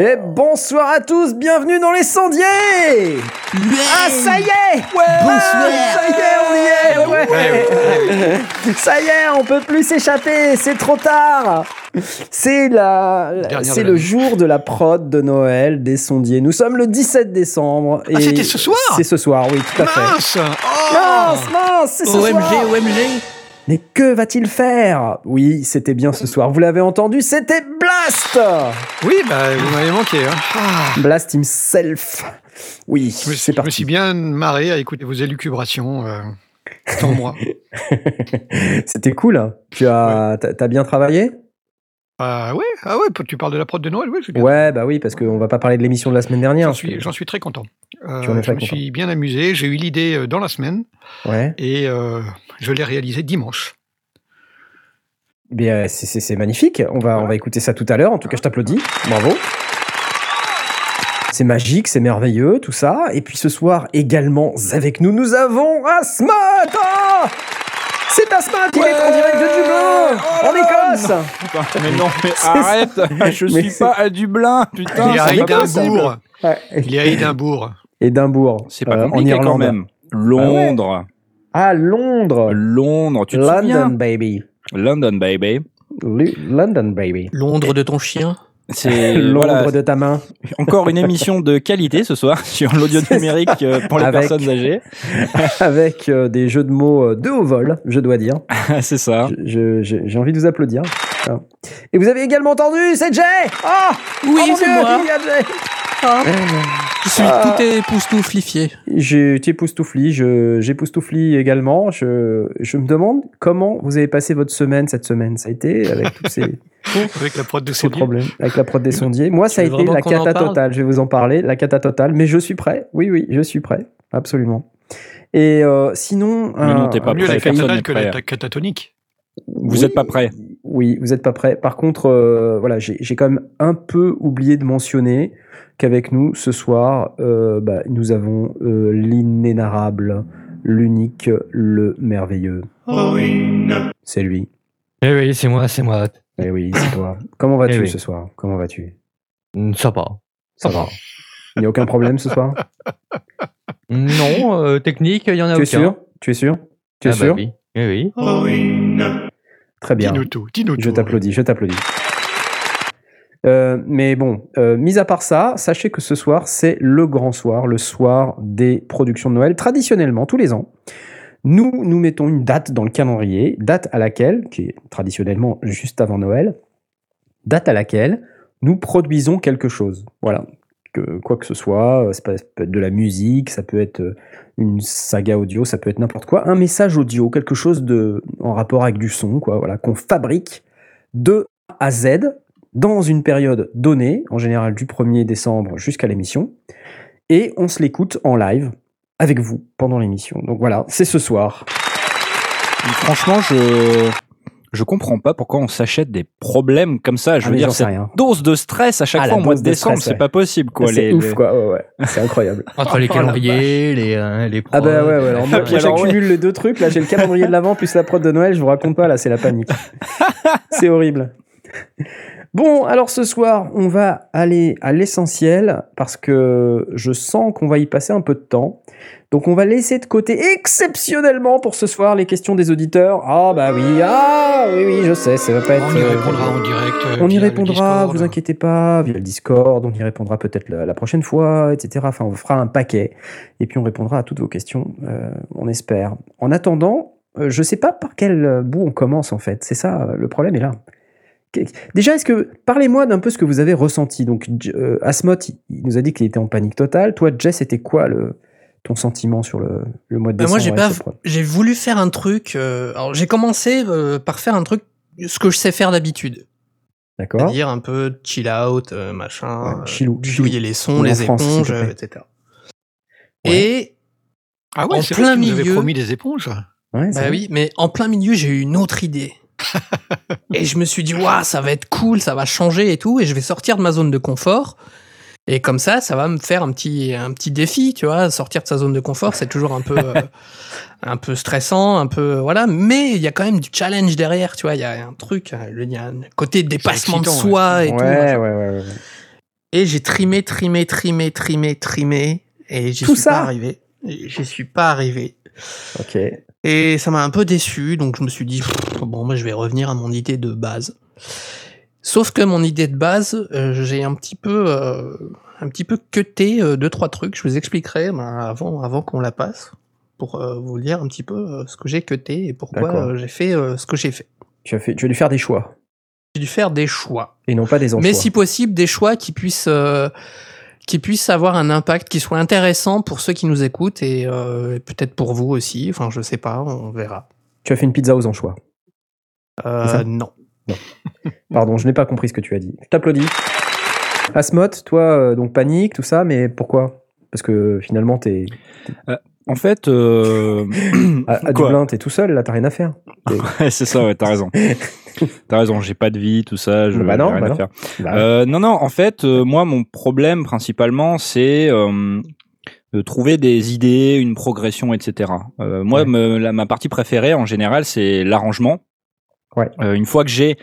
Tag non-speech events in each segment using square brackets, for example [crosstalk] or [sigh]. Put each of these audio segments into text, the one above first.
Et bonsoir à tous, bienvenue dans les sondiers Ah ça y est Bonsoir. Ah, Ça y est, on y est ouais. Ça y est, on peut plus s'échapper, c'est trop tard C'est la, c'est le jour de la prod de Noël des sondiers. Nous sommes le 17 décembre. Ah, c'était ce soir C'est ce soir, oui, tout à fait. Mince Oh Mince, mince, c'est ce OMG, soir OMG. Mais que va-t-il faire? Oui, c'était bien ce soir. Vous l'avez entendu, c'était Blast Oui, bah, vous m'avez manqué. Hein. Ah, Blast himself. Oui, je, me, je suis bien marré à écouter vos élucubrations euh, sans moi. [laughs] C'était cool. hein. Tu as, t'as bien travaillé? Ah ouais, ah ouais, tu parles de la prod de Noël, oui. Ouais, bah oui, parce qu'on va pas parler de l'émission de la semaine dernière. J'en suis, très content. Euh, je me content. suis bien amusé. J'ai eu l'idée euh, dans la semaine Ouais. et euh, je l'ai réalisé dimanche. Bien, c'est- c'est magnifique. On va, on va écouter ça tout à l'heure. En tout cas, je t'applaudis. Bravo. C'est magique, c'est merveilleux, tout ça. Et puis ce soir, également avec nous, nous avons Asmat. Oh c'est Asmat, il est en direct de Dublin, en Écosse. Putain, mais non, mais arrête [laughs] Je Mais suis pas à Dublin, putain il est à. Édimbourg. Il est à Édimbourg. Édimbourg. C'est pas euh, en Irlande. quand même. Londres. Ah, Londres. Londres, tu te London, souviens baby. London, baby. London, baby. Londres de ton chien. C'est [laughs] Londres voilà, de ta main. [laughs] encore une émission de qualité ce soir [laughs] sur l'audio numérique euh, pour les Avec- personnes âgées. avec euh, des jeux de mots euh, de haut vol, je dois dire. c'est ça. J'ai envie de vous applaudir. Ah. Et vous avez également entendu, c'est Jay Ah Oui, Oh mon c'est Dieu, moi. il y a Jay Ah. Je suis Ah. tout époustouflifié. J'ai été époustoufli, je- j'ai époustoufli également. Je, je me demande comment vous avez passé votre semaine cette semaine. Ça a été avec tous ces, [laughs] Avec la prod de ces Sondier. problèmes, avec la prod des sondiers. Moi, ça a été la cata totale. Je vais vous en parler, la cata totale. Mais je suis prêt. Oui, oui, je suis prêt. Absolument. Et euh, sinon... Mais non, t'es pas un Mieux prêt, la n'est que prêt. la catatonique. Vous Oui. êtes pas prêts. Oui, vous n'êtes pas prêts. Par contre, euh, voilà, j'ai quand même un peu oublié de mentionner qu'avec nous ce soir, euh, bah, nous avons euh, l'inénarrable, l'unique, le merveilleux. C'est lui. Eh oui, c'est moi, c'est moi. Eh oui, c'est toi. Comment vas-tu Eh oui. ce soir? Comment vas-tu? Mm, Ça va. Ça va. Il n'y a aucun problème ce soir? Non, euh, technique, il y en a Tu es sûr? Tu es sûr? Tu es Ah bah sûr? oui. Eh oui. Très bien. Dis-nous tout. Dis-nous tout. Je t'applaudis, je t'applaudis. Euh, mais bon, euh, mis à part ça, sachez que ce soir, c'est le grand soir, le soir des productions de Noël. Traditionnellement, tous les ans, nous nous mettons une date dans le calendrier, date à laquelle, qui est traditionnellement juste avant Noël, date à laquelle nous produisons quelque chose. Voilà. Que, quoi que ce soit, euh, ça peut être de la musique, ça peut être euh, une saga audio, ça peut être n'importe quoi, un message audio, quelque chose de en rapport avec du son, quoi, voilà, qu'on fabrique de A à Z dans une période donnée, en général du 1er décembre jusqu'à l'émission, et on se l'écoute en live avec vous pendant l'émission. Donc voilà, c'est ce soir. Franchement, je je comprends pas pourquoi on s'achète des problèmes comme ça. Je Ah, veux dire, cette rien. dose de stress à chaque Ah, fois au mois de décembre, c'est ouais. pas possible quoi. c'est les- ouf, les- quoi, ouais, ouais. c'est incroyable. [laughs] Entre les Oh calendriers, les, euh, les Ah bah ouais, ouais. Alors moi, j'accumule les deux trucs. Là, j'ai le calendrier de l'avant plus la prod de Noël. Je vous raconte pas, là, c'est la panique. [laughs] c'est horrible. Bon, alors ce soir, on va aller à l'essentiel parce que je sens qu'on va y passer un peu de temps. Donc on va laisser de côté exceptionnellement pour ce soir les questions des auditeurs. Ah bah oui, ah oui, oui, je sais, ça va pas être... On y euh, répondra en direct. euh, on y répondra, vous inquiétez pas, via le Discord, on y répondra peut-être la, la prochaine fois, etc. Enfin, on fera un paquet, et puis on répondra à toutes vos questions, euh, on espère. En attendant, je sais pas par quel bout on commence en fait, c'est ça, le problème est là. Déjà, est-ce que parlez-moi d'un peu ce que vous avez ressenti. Donc, euh, Asmot, il nous a dit qu'il était en panique totale. Toi, Jess, c'était quoi le ton sentiment sur le, le mois de décembre moi, j'ai pas, j'ai voulu faire un truc. euh, alors, j'ai commencé euh, par faire un truc, ce que je sais faire d'habitude. D'accord. C'est-à-dire un peu chill out, euh, machin, Ouais, chillou, chillou. les sons, les France, éponges, etc. Ouais. Et Ah ouais, en c'est plein vrai que tu nous avais milieu- promis des éponges. Ouais, Bah oui, mais en plein milieu, j'ai eu une autre idée. [laughs] et je me suis dit, waouh, ça va être cool, ça va changer et tout, et je vais sortir de ma zone de confort. Et comme ça, ça va me faire un petit, un petit défi, tu vois. Sortir de sa zone de confort, c'est toujours un peu, [laughs] euh, un peu stressant, un peu, voilà. Mais il y a quand même du challenge derrière, tu vois. Il y a un truc, euh, il y a un côté dépassement de soi et ouais, tout. ouais, ouais. Et j'ai trimé, trimé, trimé, trimé, trimé. Et j'y suis ça pas arrivé. J'y suis pas arrivé. Ok. Et ça m'a un peu déçu, donc je me suis dit, pff, bon, moi je vais revenir à mon idée de base. Sauf que mon idée de base, euh, j'ai un petit peu, euh, un petit peu cuté euh, deux trois trucs. Je vous expliquerai ben, avant, avant qu'on la passe, pour vous dire un petit peu ce que j'ai cuté et pourquoi j'ai fait ce que j'ai fait. Tu as, fait, tu as dû faire des choix. J'ai dû faire des choix, Et non pas des emplois. mais si possible des choix qui puissent, qui puissent avoir un impact, qui soit intéressant pour ceux qui nous écoutent et euh, peut-être pour vous aussi. Enfin, je sais pas, on verra. Tu as fait une pizza aux anchois. Euh, ça? Non. Pardon, je n'ai pas compris ce que tu as dit. Je t'applaudis. Asmot, toi, euh, donc panique, tout ça, mais pourquoi? Parce que finalement, t'es En fait, euh... [coughs] à, à Dublin, t'es tout seul, là, t'as rien à faire. [laughs] ouais, c'est ça, ouais, t'as raison. t'as raison, j'ai pas de vie, tout ça, je Bah non, rien bah à non. faire. Bah, Euh, non, non, en fait, euh, moi, mon problème principalement, c'est euh, de trouver des idées, une progression, etc. Euh, moi, Ouais. me- la- ma partie préférée, en général, c'est l'arrangement. Ouais. Euh, une fois que j'ai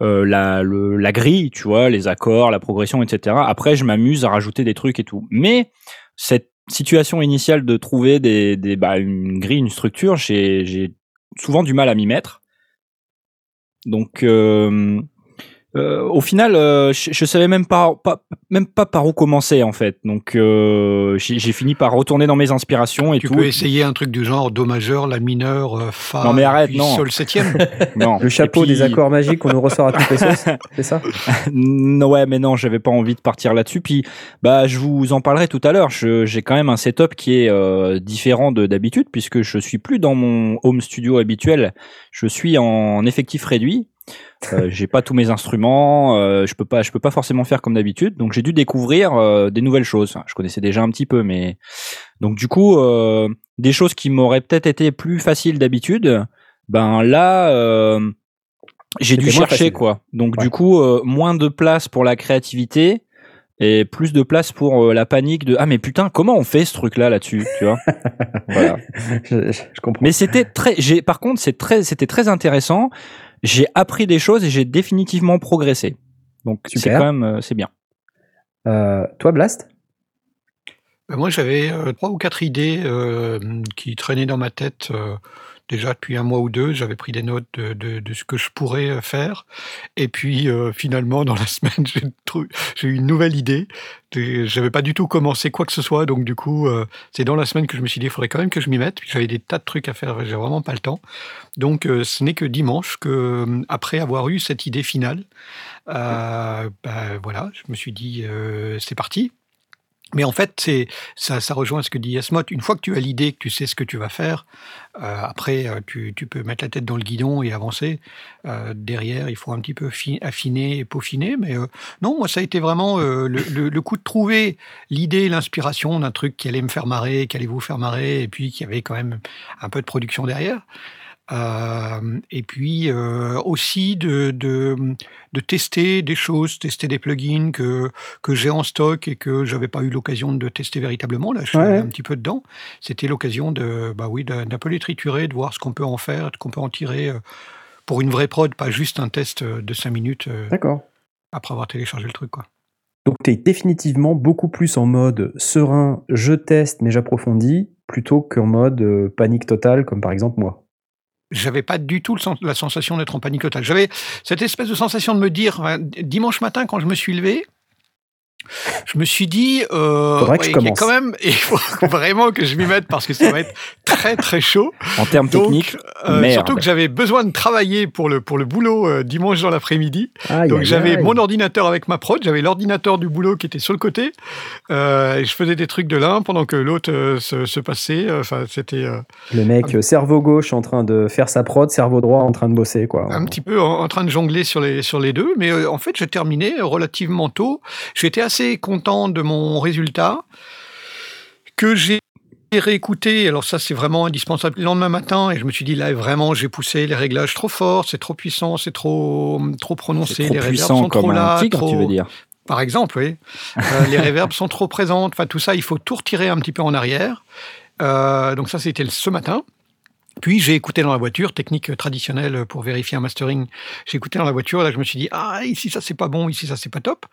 euh, la, la grille, tu vois, les accords, la progression, etc. Après, je m'amuse à rajouter des trucs et tout. Mais cette situation initiale de trouver des, des, bah, une grille, une structure, j'ai j'ai souvent du mal à m'y mettre. Donc, euh, euh, au final, euh, je, je savais même pas, pas, même pas par où commencer en fait. Donc, euh, j'ai fini par retourner dans mes inspirations et Tu tout. peux essayer un truc du genre Do majeur, La mineur, euh, Fa, Non, mais arrête, non. Sol septième. [laughs] Non. le chapeau puis- des accords magiques qu'on nous ressort à toutes les sauces, [laughs] c'est ça Non, ouais, mais non, j'avais pas envie de partir là-dessus. Puis, bah, je vous en parlerai tout à l'heure. Je- J'ai quand même un setup qui est euh, différent de d'habitude puisque je suis plus dans mon home studio habituel. Je suis en effectif réduit. Euh, j'ai pas tous mes instruments. euh, je peux pas, je peux pas forcément faire comme d'habitude. Donc, j'ai dû découvrir euh, des nouvelles choses. Enfin, je connaissais déjà un petit peu, mais donc du coup, des choses qui m'auraient peut-être été plus faciles d'habitude. Ben là. j'ai dû chercher facile. quoi. Donc Ouais. du coup, moins de place pour la créativité et plus de place pour la panique de ah mais putain comment on fait ce truc là là-dessus, tu vois? [laughs] Voilà. je, je- je comprends. Mais c'était très j'ai par contre c'est très c'était très intéressant. J'ai appris des choses et j'ai définitivement progressé. Donc c'est quand même euh, c'est bien. Euh, toi, Blast? Ben, moi, j'avais euh, trois ou quatre idées euh, qui traînaient dans ma tête euh, déjà depuis un mois ou deux. J'avais pris des notes de, ce que je pourrais euh, faire. Et puis, euh, finalement, dans la [laughs] semaine, j'ai eu une nouvelle idée. J'avais pas du tout commencé quoi que ce soit. Donc, du coup, euh, c'est dans la semaine que je me suis dit, il faudrait quand même que je m'y mette. J'avais des tas de trucs à faire. J'ai vraiment pas le temps. Donc, ce n'est que dimanche que, après avoir eu cette idée finale, ben, voilà, je me suis dit, c'est parti. Mais en fait, c'est ça, ça rejoint ce que dit Yasmot. Une fois que tu as l'idée, que tu sais ce que tu vas faire, euh, après, euh, tu, peux mettre la tête dans le guidon et avancer. Euh, derrière, il faut un petit peu fi- affiner et peaufiner. Mais non, moi, ça a été vraiment le- le coup de trouver l'idée, l'inspiration d'un truc qui allait me faire marrer, qui allait vous faire marrer, et puis qui avait quand même un peu de production derrière. Euh, et puis euh, aussi de, de, de tester des choses, tester des plugins que, que j'ai en stock et que j'avais pas eu l'occasion de tester véritablement. Là, je suis Ouais. un petit peu dedans. C'était l'occasion de, bah oui, d'un peu les triturer, de voir ce qu'on peut en faire, ce qu'on peut en tirer pour une vraie prod, pas juste un test de 5 minutes D'accord. après avoir téléchargé le truc. Quoi. Donc, tu es définitivement beaucoup plus en mode serein, je teste, mais j'approfondis, plutôt qu'en mode panique totale, comme par exemple moi. J'avais pas du tout le la sensation d'être en panique totale. J'avais cette espèce de sensation de me dire, euh, dimanche matin, quand je me suis levé, je me suis dit, euh, y a quand même, [laughs] il faut vraiment que je m'y mette parce que ça va être très très chaud. En termes Donc, techniques, euh, surtout que j'avais besoin de travailler pour le, pour le boulot euh, dimanche dans l'après-midi. Donc j'avais mon ordinateur avec ma prod, j'avais l'ordinateur du boulot qui était sur le côté. Euh, et je faisais des trucs de l'un pendant que l'autre se, se passait. Enfin, c'était Le mec, cerveau gauche en train de faire sa prod, cerveau droit en train de bosser, quoi. un petit peu en, en train de jongler sur les, sur les deux. Mais en fait, j'ai terminé relativement tôt. J'étais assez content de mon résultat que j'ai réécouté. Alors ça, c'est vraiment indispensable le lendemain matin. Et je me suis dit, là, vraiment, j'ai poussé les réglages trop fort, c'est trop puissant, c'est trop, trop prononcé. trop les puissant sont trop là, un tigre, trop- tu veux dire. Par exemple, oui. Euh, les réverbes sont trop présentes. Enfin, tout ça, il faut tout retirer un petit peu en arrière. Euh, donc ça, c'était ce matin. Puis j'ai écouté dans la voiture, technique traditionnelle pour vérifier un mastering. J'ai écouté dans la voiture, là je me suis dit ah ici ça c'est pas bon, ici ça c'est pas top.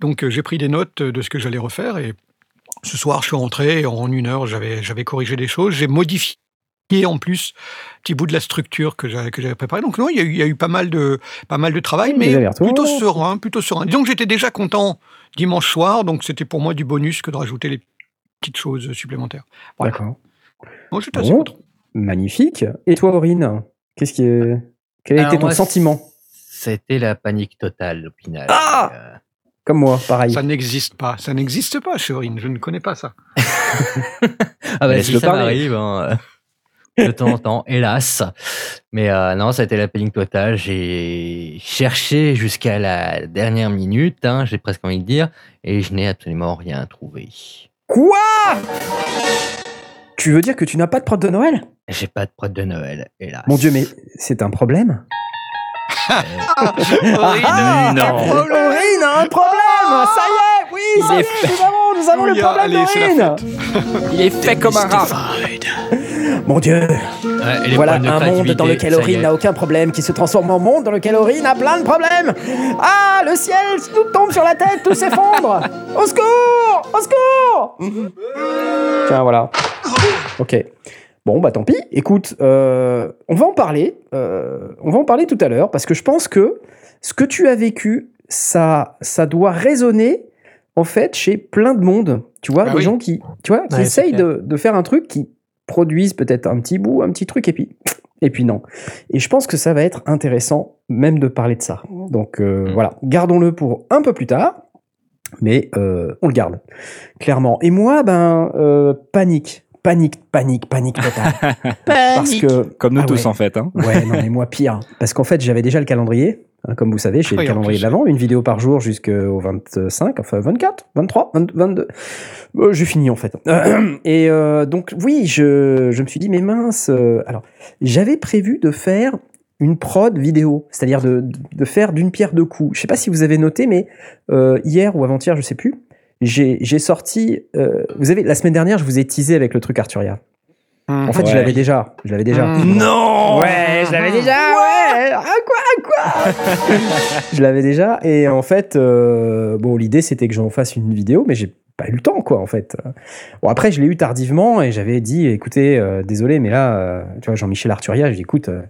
Donc euh, j'ai pris des notes de ce que j'allais refaire et ce soir je suis rentré et en une heure j'avais j'avais corrigé des choses, j'ai modifié en plus petit bout de la structure que j'avais que j'avais préparé. Donc non, il y, a eu, il y a eu pas mal de pas mal de travail, mais plutôt serein, plutôt serein. Disons que j'étais déjà content dimanche soir, donc c'était pour moi du bonus que de rajouter les petites choses supplémentaires. Voilà. D'accord. Moi j'étais assez Bon. content. Magnifique. Et toi, Aurine Qu'est-ce qui est... Quel a Alors été ton moi, sentiment? C'était la panique totale au final. Ah Euh, Comme moi, pareil. Ça n'existe pas, ça n'existe pas, Chérine, je ne connais pas ça. [laughs] Ah bah si le ça m'arrive, hein, de temps en temps, hélas. Mais euh, non, ça a été la panique totale. J'ai cherché jusqu'à la dernière minute, hein, j'ai presque envie de dire, et je n'ai absolument rien trouvé. Quoi? Tu veux dire que tu n'as pas de prod de Noël? J'ai pas de prod de Noël, hélas. Mon Dieu, mais c'est un problème Aurine, Ah, non. Aurine a un problème. Ça y est Oui, ça y est est, nous avons, nous avons le Oui, problème d'Aurine Il est fait comme un rat. [laughs] Mon Dieu. Ouais, Voilà un monde dans lequel Aurine n'a aucun problème, qui se transforme en monde dans lequel Aurine a plein de problèmes. Ah, le ciel tout tombe sur la tête, tout s'effondre. Au secours Au secours. Tiens, voilà. Ok. Bon, bah tant pis. Écoute, euh, on va en parler. euh, on va en parler tout à l'heure, parce que je pense que ce que tu as vécu, ça, ça doit résonner, en fait, chez plein de monde. Tu vois, Bah des oui. gens qui, tu vois, qui Ouais, c'est essayent de, de faire un truc qui produisent peut-être un petit bout, un petit truc, et puis, et puis non. Et je pense que ça va être intéressant même de parler de ça. Donc euh, Mm. voilà, gardons-le pour un peu plus tard, mais on le garde, clairement. Et moi, ben, panique. Panique, panique, panique totale. [laughs] Parce que Comme nous Ah tous ouais. en fait. Hein. Ouais, non, mais moi pire. Parce qu'en fait, j'avais déjà le calendrier. hein, comme vous savez, j'ai Oui, le en calendrier de l'avant, une vidéo par jour jusqu'au 25, enfin 24, 23, 20 22. Euh, j'ai fini en fait. [clears throat] Et euh, donc, oui, je, je me suis dit, mais mince. euh, alors, j'avais prévu de faire une prod vidéo, c'est-à-dire de, de faire d'une pierre deux coups. Je sais pas si vous avez noté, mais euh, hier ou avant-hier, je sais plus, j'ai sorti. euh, vous avez la semaine dernière, je vous ai teasé avec le truc Arturia. En fait, je l'avais déjà. Je l'avais déjà. Mmh. Non Ouais, je l'avais déjà. Ouais. Ah quoi, quoi [laughs] Je l'avais déjà. Et en fait, euh, bon, l'idée c'était que j'en fasse une vidéo, mais j'ai pas eu le temps, quoi, en fait. Bon, après, je l'ai eu tardivement et j'avais dit, écoutez, euh, désolé, mais là, euh, tu vois, Jean-Michel Arturia, je dis, écoute, euh,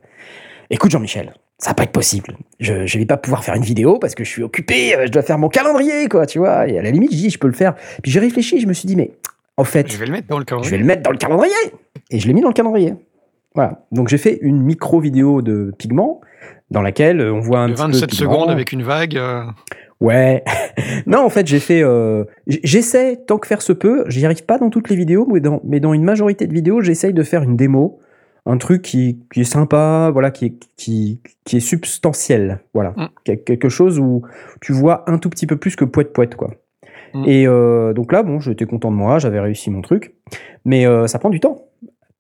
écoute, Jean-Michel. Ça va pas être possible. Je, je vais pas pouvoir faire une vidéo parce que je suis occupé, euh, je dois faire mon calendrier, quoi, tu vois. Et à la limite, je dis, je peux le faire. Puis j'ai réfléchi, je me suis dit, mais en fait, Je vais le mettre dans le je calendrier. vais le mettre dans le calendrier. Et je l'ai mis dans le calendrier. Voilà. Donc j'ai fait une micro vidéo de pigment dans laquelle euh, on voit un De petit peu 27 de pigment. secondes avec une vague. euh, Ouais. [laughs] non, en fait, j'ai fait. euh, j'essaie tant que faire se peut. J'y arrive pas dans toutes les vidéos, mais dans, mais dans une majorité de vidéos, j'essaye de faire une démo, un truc qui, qui est sympa, voilà, qui est, qui, qui est substantiel, voilà, Mm. Quel- quelque chose où tu vois un tout petit peu plus que poète poète quoi. Mm. Et euh, donc là, bon, j'étais content de moi, j'avais réussi mon truc, mais euh, ça prend du temps,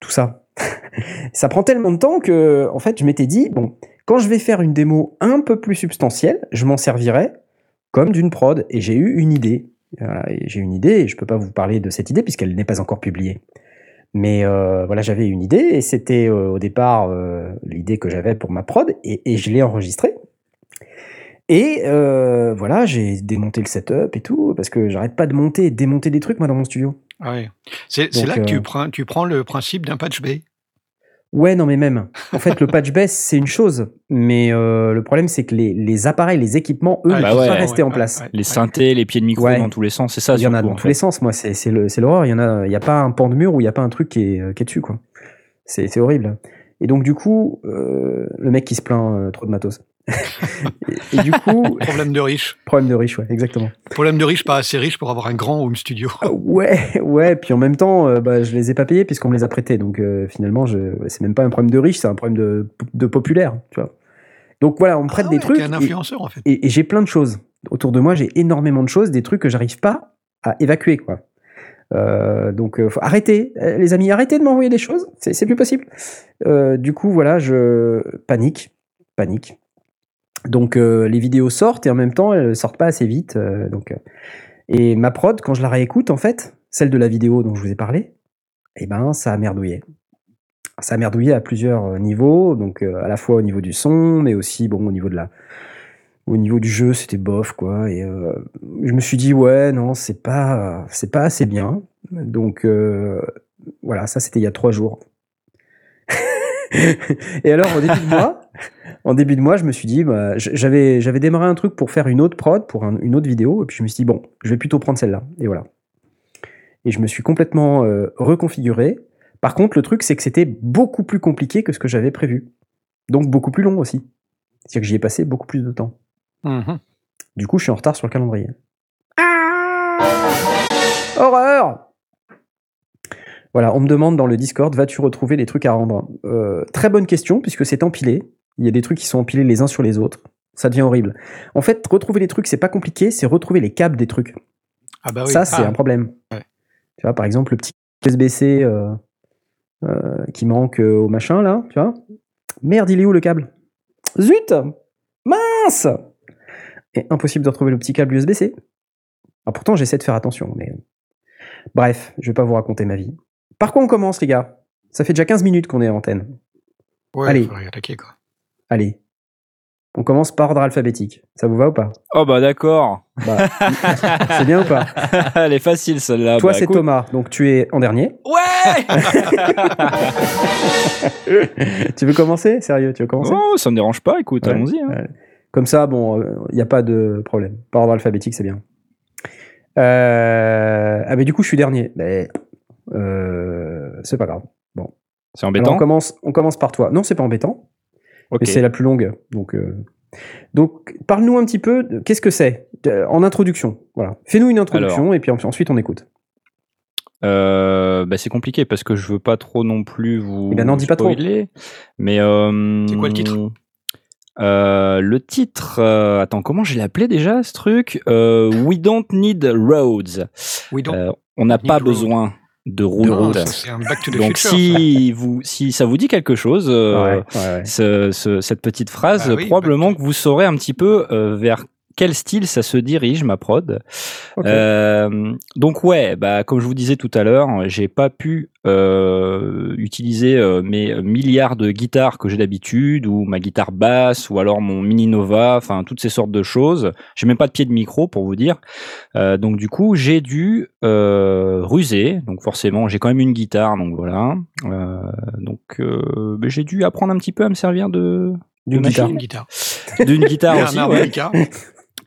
tout ça. [laughs] ça prend tellement de temps que, en fait, je m'étais dit, bon, quand je vais faire une démo un peu plus substantielle, je m'en servirai comme d'une prod. Et j'ai eu une idée. Voilà, j'ai une idée, et je peux pas vous parler de cette idée puisqu'elle n'est pas encore publiée. Mais euh, voilà, j'avais une idée, et c'était euh, au départ euh, l'idée que j'avais pour ma prod, et, et je l'ai enregistrée. Et voilà, j'ai démonté le setup et tout, parce que j'arrête pas de monter et de démonter des trucs, moi, dans mon studio. ouais. C'est là que tu prends, tu prends le principe d'un patch bay. Ouais, non, mais même. En fait, le patch baisse, c'est une chose. Mais euh, le problème, c'est que les, les appareils, les équipements, eux, Ah, ne bah peuvent ouais, pas ouais, rester en place. Les synthés, les pieds de micro dans tous les sens, c'est ça. Il y en a dans en tous fait. les sens, moi, c'est c'est le- c'est l'horreur. Il y en a, il n'y a pas un pan de mur où il n'y a pas un truc qui est, qui est dessus, quoi. C'est c'est horrible. Et donc, du coup, euh, le mec qui se plaint euh, trop de matos. Et, et du coup, [laughs] Problème de riche. problème de riche, ouais, exactement. Problème de riche, pas assez riche pour avoir un grand home studio. [laughs] Ouais, ouais, puis en même temps, euh, bah, je les ai pas payés puisqu'on me les a prêtés. Donc euh, finalement, je... c'est même pas un problème de riche, c'est un problème de, de populaire, tu vois. Donc voilà, on me prête Ah des trucs. Un et- influenceur, en fait. et, et j'ai plein de choses. Autour de moi, j'ai énormément de choses, des trucs que j'arrive pas à évacuer, quoi. Euh, donc, euh, faut arrêter, Euh, les amis, arrêtez de m'envoyer des choses, c'est c'est plus possible. Euh, du coup, voilà, je panique, panique. Donc, euh, les vidéos sortent et en même temps, elles sortent pas assez vite. euh, donc, euh, et ma prod, quand je la réécoute, en fait, celle de la vidéo dont je vous ai parlé, eh ben, ça a merdouillé. ça merdouillait à plusieurs niveaux, donc à la fois au niveau du son, mais aussi bon au niveau de la, au niveau du jeu, c'était bof quoi. Et je me suis dit ouais non, c'est pas, c'est pas assez bien. Donc voilà, ça c'était il y a trois jours. [laughs] et alors au début de mois, en début de mois, je me suis dit, bah, j'avais, j'avais démarré un truc pour faire une autre prod, pour un- une autre vidéo, et puis je me suis dit bon, je vais plutôt prendre celle-là. Et voilà. Et je me suis complètement euh, reconfiguré. Par contre, le truc, c'est que c'était beaucoup plus compliqué que ce que j'avais prévu. Donc beaucoup plus long aussi. C'est-à-dire que j'y ai passé beaucoup plus de temps. Mhm. Du coup, je suis en retard sur le calendrier. Horreur Voilà, on me demande dans le Discord, vas-tu retrouver les trucs à rendre? Euh, Très bonne question, puisque c'est empilé. Il y a des trucs qui sont empilés les uns sur les autres. Ça devient horrible. En fait, retrouver les trucs, c'est pas compliqué, c'est retrouver les câbles des trucs. Ah bah oui. Ça, c'est Ah, un problème. Ouais. Tu vois, par exemple, le petit USB-C euh, euh, qui manque au machin, là, tu vois. Merde, il est où le câble? Zut Mince Et impossible de retrouver le petit câble USB-C. Ah, pourtant, j'essaie de faire attention, mais... Bref, je vais pas vous raconter ma vie. Par quoi on commence, les gars? Ça fait déjà 15 minutes qu'on est à antenne. ouais, Allez. faudrait attaquer quoi. Allez. On commence par ordre alphabétique. Ça vous va ou pas? Oh bah d'accord. Bah, [laughs] C'est bien ou pas? [laughs] Elle est facile celle-là. Toi, Bah, c'est. Thomas, donc tu es en dernier. Ouais [laughs] tu veux commencer? Sérieux, tu veux commencer? Oh, ça me dérange pas, écoute, Ouais. allons-y. hein. Ouais. Comme ça, bon, il n'y a pas de problème. Par ordre alphabétique, c'est bien. Euh, Ah, mais du coup, je suis dernier. Mais euh, c'est pas grave. C'est Alors, embêtant. on, commence, on commence par toi. Non, c'est pas embêtant, Ok. mais c'est la plus longue. Donc, euh, donc parle-nous un petit peu. de- Qu'est-ce que c'est En introduction. Voilà. Fais-nous une introduction et puis en- ensuite on écoute. Euh, bah, c'est compliqué parce que je veux pas trop non plus vous Eh ben non, dis pas trop. Mais euh, C'est quoi le titre? euh, Le titre, euh, attends, comment je l'ai appelé déjà ce truc? Euh, We don't need roads. Euh, on n'a Need pas road. De route. Donc Future. si vous, si ça vous dit quelque chose, euh, Ouais, ouais, ouais. ce- ce- cette petite phrase, Bah oui, probablement que vous saurez un petit peu euh, vers quel style ça se dirige, ma prod. Euh, donc ouais, bah comme je vous disais tout à l'heure, j'ai pas pu euh, utiliser euh, mes milliards de guitares que j'ai d'habitude, ou ma guitare basse, ou alors mon mini Nova, enfin toutes ces sortes de choses. J'ai même pas de pied de micro pour vous dire. Euh, donc du coup, j'ai dû euh, ruser. Donc forcément, j'ai quand même une guitare, donc voilà. Euh, donc euh, ben, j'ai dû apprendre un petit peu à me servir de D'une guitare. Une guitare. d'une guitare [laughs] aussi. ouais.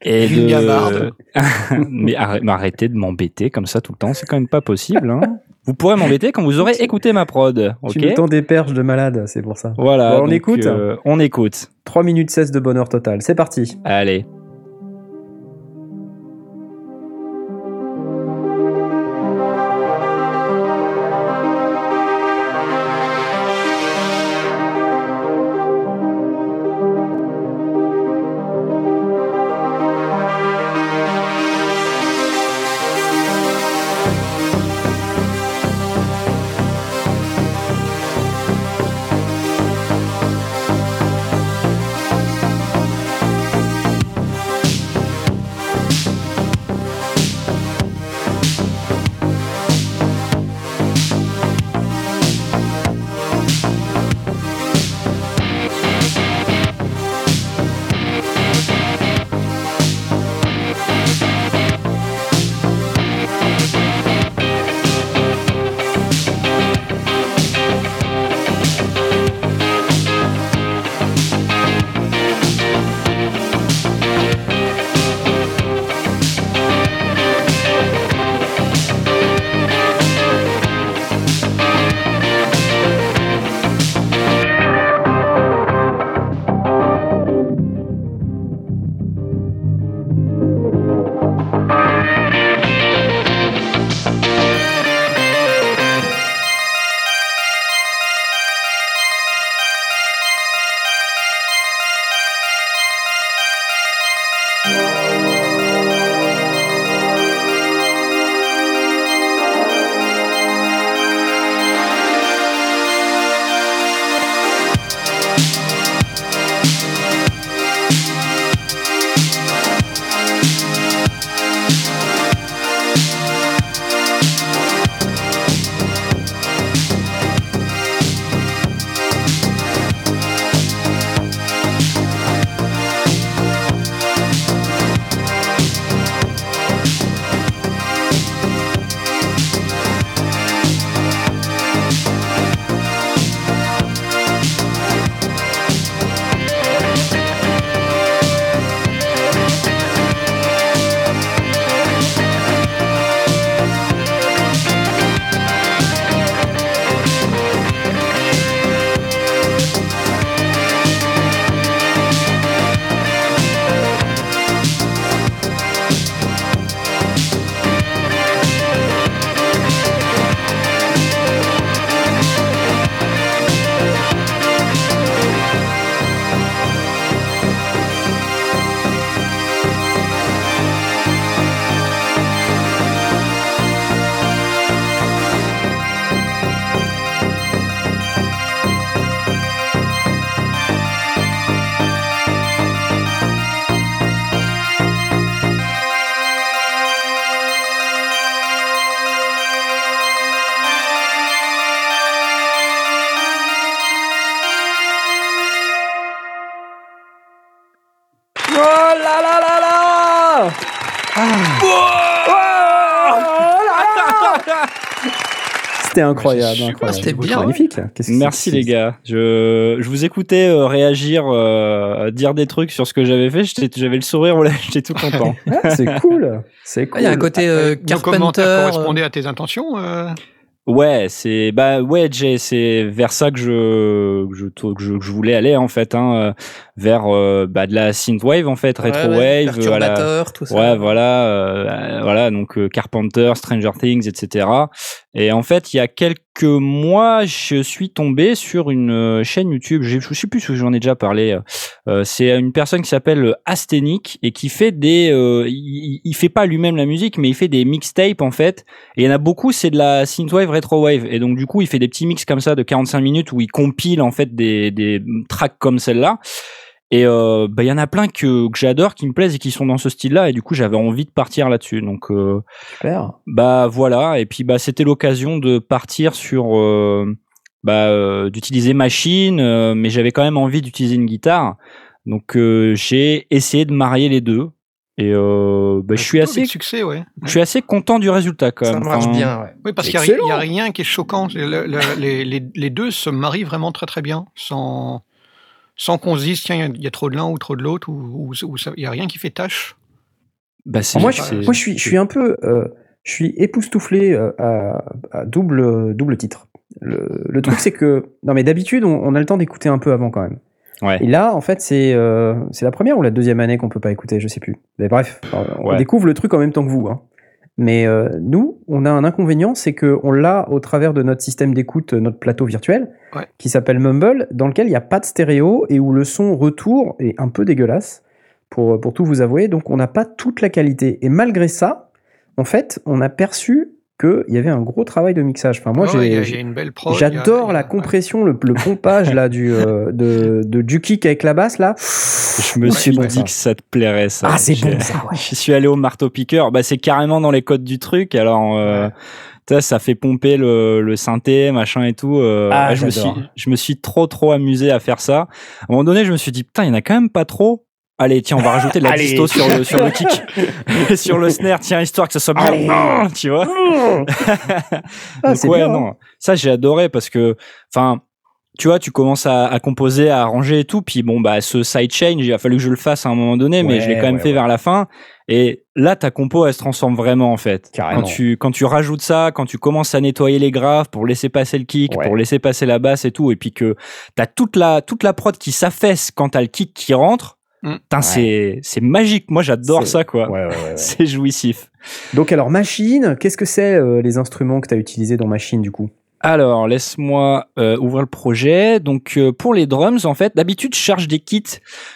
Et de... [laughs] mais arrête- mais arrêtez de m'embêter comme ça tout le temps, c'est quand même pas possible. Hein. Vous pourrez m'embêter quand vous aurez écouté ma prod. Ok. Tu tends des perches de malade, c'est pour ça. Voilà. Bon, on donc, écoute euh, On écoute. 3 minutes 16 de bonheur total. C'est parti. Allez. C'était incroyable. incroyable. c'était bien, ouais. magnifique. Merci les gars. Je, je vous écoutais euh, réagir, euh, dire des trucs sur ce que j'avais fait. J'avais le sourire lèvres, [laughs] j'étais tout content. [laughs] Ah, c'est cool. C'est cool. Il y a un côté euh, Carpenter. euh, correspondaient à tes intentions euh? Ouais, c'est bah ouais, Jay, c'est vers ça que je que je, que je, que je voulais aller en fait, hein, vers euh, bah, de la synthwave en fait, ouais, retro ouais, wave, voilà. perturbateur, tout ça. Ouais, voilà, euh, voilà, donc euh, Carpenter, Stranger Things, etc. Et en fait, il y a quelques mois, je suis tombé sur une euh, chaîne YouTube. Je, je sais plus si j'en ai déjà parlé. Euh, c'est une personne qui s'appelle Astenic et qui fait des. euh, il, il fait pas lui-même la musique, mais il fait des mixtapes en fait. Et il y en a beaucoup, c'est de la synthwave, retrowave. Et donc du coup, il fait des petits mix comme ça de 45 minutes où il compile en fait des des tracks comme celle-là. Et euh, bah, il y en a plein que, que j'adore, qui me plaisent et qui sont dans ce style-là. Et du coup, j'avais envie de partir là-dessus. Donc, euh, Super. bah voilà. Et puis, bah c'était l'occasion de partir sur, euh, bah, euh, d'utiliser machine, euh, mais j'avais quand même envie d'utiliser une guitare. Donc, euh, j'ai essayé de marier les deux. Et euh, bah, je suis Plutôt assez, avec succès, ouais. je suis assez content du résultat quand Ça même. marche Enfin, bien, ouais. Oui, parce qu'il n'y a, rien qui est choquant. Le- le- les, les- les deux se marient vraiment très très bien, sans, sans qu'on se dise, tiens, il y a- il y, a trop de l'un ou trop de l'autre, ou il n'y a rien qui fait tâche. Bah, moi, je, c'est- moi, je suis, je suis un peu, euh, je suis époustouflé euh, à, à double, double titre. Le, le truc, c'est que, [laughs] non, mais d'habitude, on, on a le temps d'écouter un peu avant quand même. Ouais. Et là, en fait, c'est, euh, c'est la première ou la deuxième année qu'on peut pas écouter, je sais plus. Mais bref, on Ouais. découvre le truc en même temps que vous. Hein. Mais euh, nous, on a un inconvénient, c'est que on l'a au travers de notre système d'écoute, euh, notre plateau virtuel, Ouais. qui s'appelle Mumble, dans lequel il n'y a pas de stéréo et où le son retour est un peu dégueulasse, pour, pour tout vous avouer. Donc on n'a pas toute la qualité. Et malgré ça, en fait, on a perçu qu'il y avait un gros travail de mixage. Enfin, moi, J'adore la compression, le, le pompage là du euh, de, de du kick avec la basse là. je me Ouais, suis dit ça. que ça te plairait ça. Ah c'est J'ai- bon ça. Ouais. [laughs] Je suis allé au marteau piqueur. Bah, c'est carrément dans les codes du truc. Alors, euh, Ouais. tu sais, ça fait pomper le, le synthé, machin et tout. euh, Ah, je me suis, je me suis trop, trop amusé à faire ça. À un moment donné, je me suis dit, putain, il y en a quand même pas trop. Allez, tiens, on va rajouter de la disto sur le, sur le kick, [laughs] sur le snare, tiens, histoire que ça soit bien, Allez. [laughs] tu vois. Ah, Donc ouais, bien, hein. non, ça j'ai adoré parce que, enfin, tu vois, tu commences à, à composer, à arranger et tout, puis bon, bah, ce sidechain, il a fallu que je le fasse à un moment donné, mais Ouais, je l'ai quand même ouais, fait ouais. vers la fin. Et là, ta compo, elle se transforme vraiment en fait. Carrément. Quand tu quand tu rajoutes ça, quand tu commences à nettoyer les graves pour laisser passer le kick, pour laisser passer la basse et tout, et puis que t'as toute la toute la prod qui s'affaisse quand t'as le kick qui rentre. Mm. Putain, c'est c'est magique. Moi, j'adore C'est- ça, quoi. Ouais, ouais, ouais, ouais. [laughs] C'est jouissif. Donc alors machine, qu'est-ce que c'est euh, les instruments que tu as utilisés dans machine du coup? Alors, laisse-moi euh, ouvrir le projet. Donc, euh, pour les drums, en fait, d'habitude, je charge des kits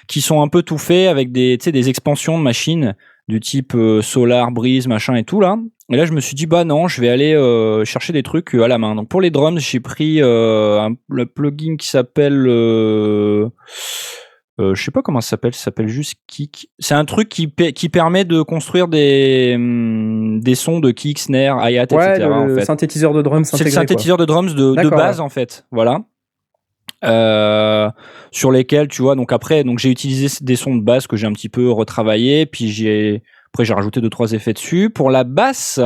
qui sont un peu tout faits avec des, des expansions de machines du type euh, Solar, Breeze, machin et tout là. Et là, je me suis dit, bah non, je vais aller euh, chercher des trucs euh, à la main. Donc, pour les drums, j'ai pris euh, un, le plugin qui s'appelle... Euh, euh, je sais pas comment ça s'appelle, ça s'appelle juste Kick. C'est un truc qui, qui permet de construire des, hum, des sons de kick, snare, hi-hat, Ouais, etc. le, en le fait. synthétiseur de drums C'est le quoi. synthétiseur de drums de, de base ouais. en fait, voilà. Euh, sur lesquels tu vois donc après donc j'ai utilisé des sons de basse que j'ai un petit peu retravaillé puis j'ai après j'ai rajouté deux trois effets dessus pour la basse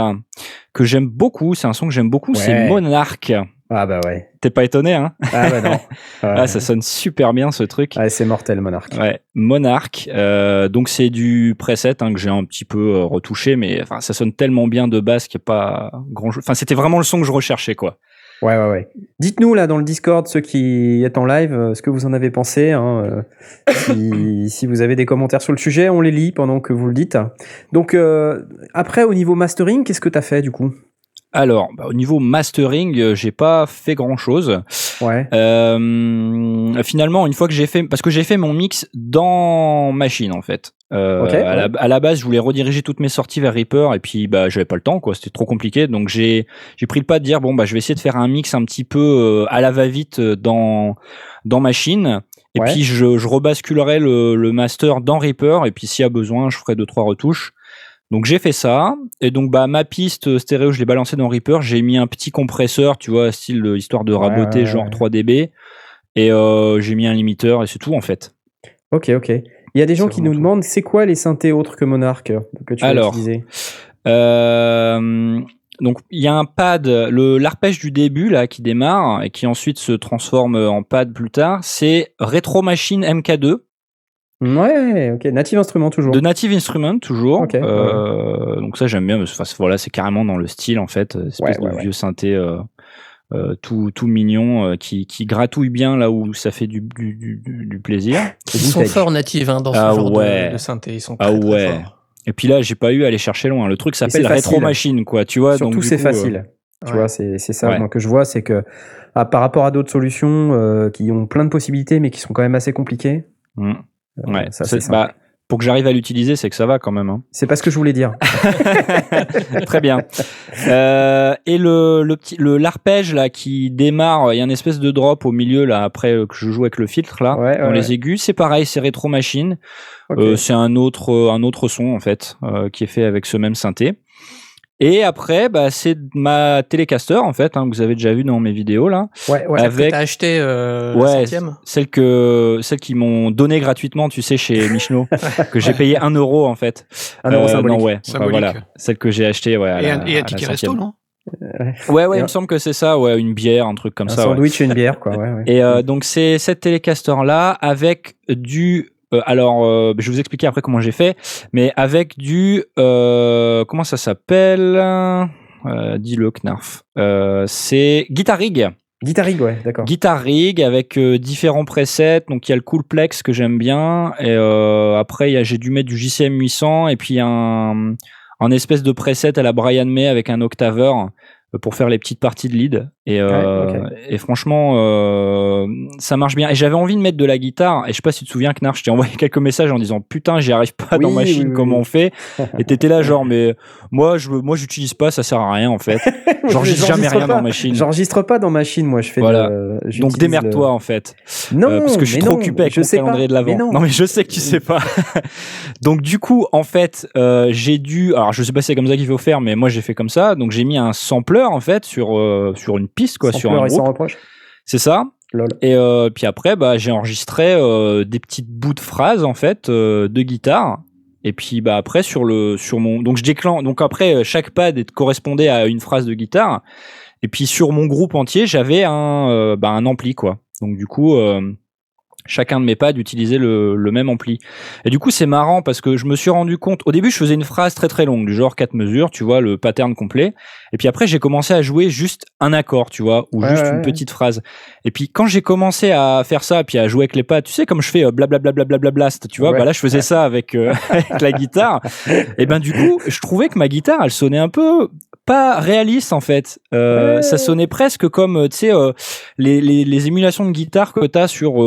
que j'aime beaucoup c'est un son que j'aime beaucoup c'est. Monarch Ah bah ouais. t'es pas étonné hein? Ah bah non. [laughs] Ouais. ah ça sonne super bien ce truc Ouais, c'est mortel Monarch. Ouais, Monarch. Euh, donc c'est du preset hein, que j'ai un petit peu euh, retouché, mais enfin ça sonne tellement bien de basse qu'il n'y a pas grand chose. Enfin c'était vraiment le son que je recherchais quoi. Ouais, ouais, ouais. Dites-nous là dans le Discord, ceux qui êtes en live, euh, ce que vous en avez pensé. hein, euh, si, [coughs] si vous avez des commentaires sur le sujet, on les lit pendant que vous le dites. Donc euh, après, au niveau mastering, qu'est-ce que tu as fait du coup? Alors bah, au niveau mastering, euh, j'ai pas fait grand chose. Ouais. Euh, finalement, une fois que j'ai fait, parce que j'ai fait mon mix dans machine en fait. Euh, à, la, ouais. à la base, je voulais rediriger toutes mes sorties vers Reaper et puis bah j'avais pas le temps quoi, c'était trop compliqué. Donc j'ai j'ai pris le pas de dire bon bah je vais essayer de faire un mix un petit peu euh, à la va-vite dans dans machine. Et Ouais. puis je, je rebasculerai le, le master dans Reaper et puis s'il y a besoin, je ferai deux trois retouches. Donc j'ai fait ça et donc bah ma piste stéréo, je l'ai balancée dans Reaper, j'ai mis un petit compresseur, tu vois, style euh, histoire de raboter ouais, genre ouais. 3 dB et euh, j'ai mis un limiteur et c'est tout en fait. Ok, ok. Il y a des gens qui nous tout. demandent c'est quoi les synthés autres que Monarch euh, que tu as Alors, utilisé Euh, donc il y a un pad, le l'arpège du début là qui démarre et qui ensuite se transforme en pad plus tard, c'est Retro Machine MK2 Ouais, ok. Native Instrument toujours. de Native Instrument toujours. Ok, Euh, Donc ça j'aime bien. parce que, enfin, voilà, c'est carrément dans le style en fait, euh, espèce Ouais, de ouais, ouais. vieux synthé euh, euh, tout tout mignon euh, qui qui gratouille bien là où ça fait du du, du, du plaisir. [laughs] Ils sont forts natifs hein, dans ce Ah genre ouais. de, de synthé. Ils sont Ah très, très ouais. forts. Et puis là j'ai pas eu à aller chercher loin. Le truc s'appelle. Retro Machine quoi. Tu vois. Surtout, donc, du c'est coup, euh, facile. Tu Ouais. vois, c'est c'est ça Ouais. moi, que je vois, c'est que ah, par rapport à d'autres solutions euh, qui ont plein de possibilités, mais qui sont quand même assez compliquées, hmm. Euh, Ouais. ça C'est- bah, pour que j'arrive à l'utiliser, c'est que ça va quand même. Hein. C'est pas ce que je voulais dire. [laughs] Très bien. Euh, et le, le petit le l'arpège là qui démarre, il y a une espèce de drop au milieu là après euh, que je joue avec le filtre là Ouais, dans ouais, les aigus, c'est pareil, c'est rétro machine. Euh, c'est un autre euh, un autre son en fait euh, qui est fait avec ce même synthé. Et après, bah, c'est ma Telecaster en fait, hein, que vous avez déjà vu dans mes vidéos là, ouais, ouais. Avec t'as acheté euh, la ouais, centième celle que celle qui m'ont donné gratuitement, tu sais, chez Michelot, [laughs] que j'ai payé un euro en fait. Un euro Euh, symbolique. Non, ouais, Symbolique. voilà, celle que j'ai acheté, ouais. à Et la- un, et un ticket resto, non? Ouais, ouais, Et il un- me semble que c'est ça, ouais, une bière, un truc comme un ça. ouais. sandwich et une bière, quoi. Ouais, ouais. Et euh, donc c'est cette Telecaster là avec du euh, alors euh, je vais vous expliquer après comment j'ai fait, mais avec du euh, comment ça s'appelle euh, Dis-le Knarf. Euh, c'est Guitar Rig. Guitar Rig, ouais, d'accord. Guitar Rig avec euh, différents presets. Donc il y a le Coolplex que j'aime bien. Et euh, après j'ai dû mettre du JCM 800 et puis un, un espèce de preset à la Brian May avec un octaveur pour faire les petites parties de lead. Et, euh, Ouais, et franchement, euh, ça marche bien. Et j'avais envie de mettre de la guitare. Et je sais pas si tu te souviens, Knarf, je t'ai envoyé [laughs] quelques messages en disant putain, j'y arrive pas dans Oui, machine, oui, oui, comment on fait? Et t'étais là genre mais moi je moi j'utilise pas, ça sert à rien en fait. [laughs] J'enregistre jamais rien pas. dans machine. J'enregistre pas dans machine, moi. Je fais Voilà. Donc démerde-toi le- en fait. Non, Euh, parce que je suis trop non, occupé avec je mon sais calendrier pas. de l'avant. Non. mais je sais que tu sais pas. [laughs] donc du coup, en fait, euh, j'ai dû. Alors je sais pas si c'est comme ça qu'il faut faire, mais moi j'ai fait comme ça. Donc j'ai mis un sampler en fait sur euh, sur une piste quoi, Sans sur un et sans groupe. reproche. C'est ça. Lol. Et euh, puis après, bah j'ai enregistré euh, des petites bouts de phrases en fait euh, de guitare. Et puis bah après sur le sur mon donc je déclenche donc après chaque pad correspondait à une phrase de guitare. Et puis sur mon groupe entier, j'avais un bah, un ampli quoi. Donc du coup chacun de mes pads utilisait le, le même ampli. Et du coup, c'est marrant parce que je me suis rendu compte. Au début, je faisais une phrase très très longue, du genre quatre mesures, tu vois, le pattern complet. Et puis après, j'ai commencé à jouer juste un accord, tu vois, ou Ouais, juste ouais, une ouais. petite phrase. Et puis quand j'ai commencé à faire ça, puis à jouer avec les pads, tu sais, comme je fais euh, blablabla blablabla blast, tu vois, bah là, je faisais ça avec, euh, [laughs] avec la guitare. Et ben du coup, je trouvais que ma guitare, elle sonnait un peu pas réaliste en fait. Euh. Ça sonnait presque comme, euh, tu sais, euh, les, les, les émulations de guitare que tu as sur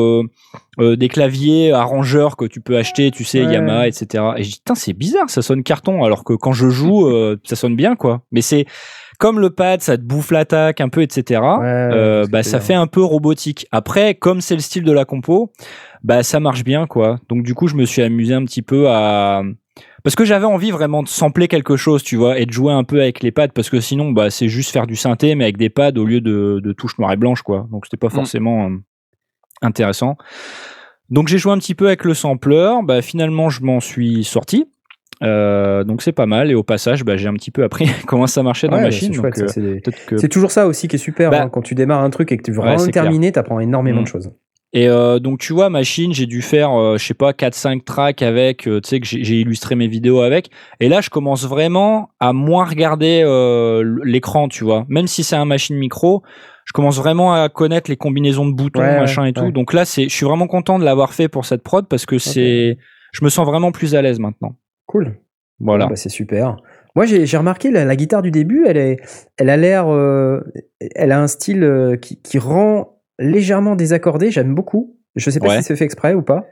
euh, des claviers arrangeurs que tu peux acheter, tu sais, Ouais. Yamaha, etc. Et je dis, putain, c'est bizarre, ça sonne carton, alors que quand je joue, [laughs] euh, ça sonne bien, quoi. Mais c'est comme le pad, ça te bouffe l'attaque un peu, etc. Ouais, euh, bah, ça fait un peu robotique. Après, comme c'est le style de la compo, bah, ça marche bien, quoi. Donc, du coup, je me suis amusé un petit peu à, parce que j'avais envie vraiment de sampler quelque chose, tu vois, et de jouer un peu avec les pads, parce que sinon, bah, c'est juste faire du synthé, mais avec des pads au lieu de, de touches noires et blanches, quoi. Donc, c'était pas Mm. forcément euh, intéressant. Donc, j'ai joué un petit peu avec le sampler. Bah, finalement, je m'en suis sorti. Euh, donc, c'est pas mal. Et au passage, bah, j'ai un petit peu appris [laughs] comment ça marchait dans Ouais, la machine. c'est euh, c'est que toujours ça aussi qui est super. Bah, hein, quand tu démarres un truc et que tu veux vraiment le terminer, t'apprends énormément Mm. de choses. Et euh, donc tu vois machine, j'ai dû faire euh, je sais pas 4 5 tracks avec euh, tu sais que j'ai illustré mes vidéos avec et là je commence vraiment à moins regarder l'écran, tu vois. Même si c'est un machine micro, je commence vraiment à connaître les combinaisons de boutons, Ouais, machin ouais, et tout. Donc là c'est je suis vraiment content de l'avoir fait pour cette prod parce que c'est je me sens vraiment plus à l'aise maintenant. Cool. Voilà. Bah, c'est super. Moi, j'ai j'ai remarqué la, la guitare du début, elle, est, elle a l'air. euh, elle a un style euh, qui, qui rend légèrement désaccordé. J'aime beaucoup. Je sais pas Ouais. si c'est fait exprès ou pas.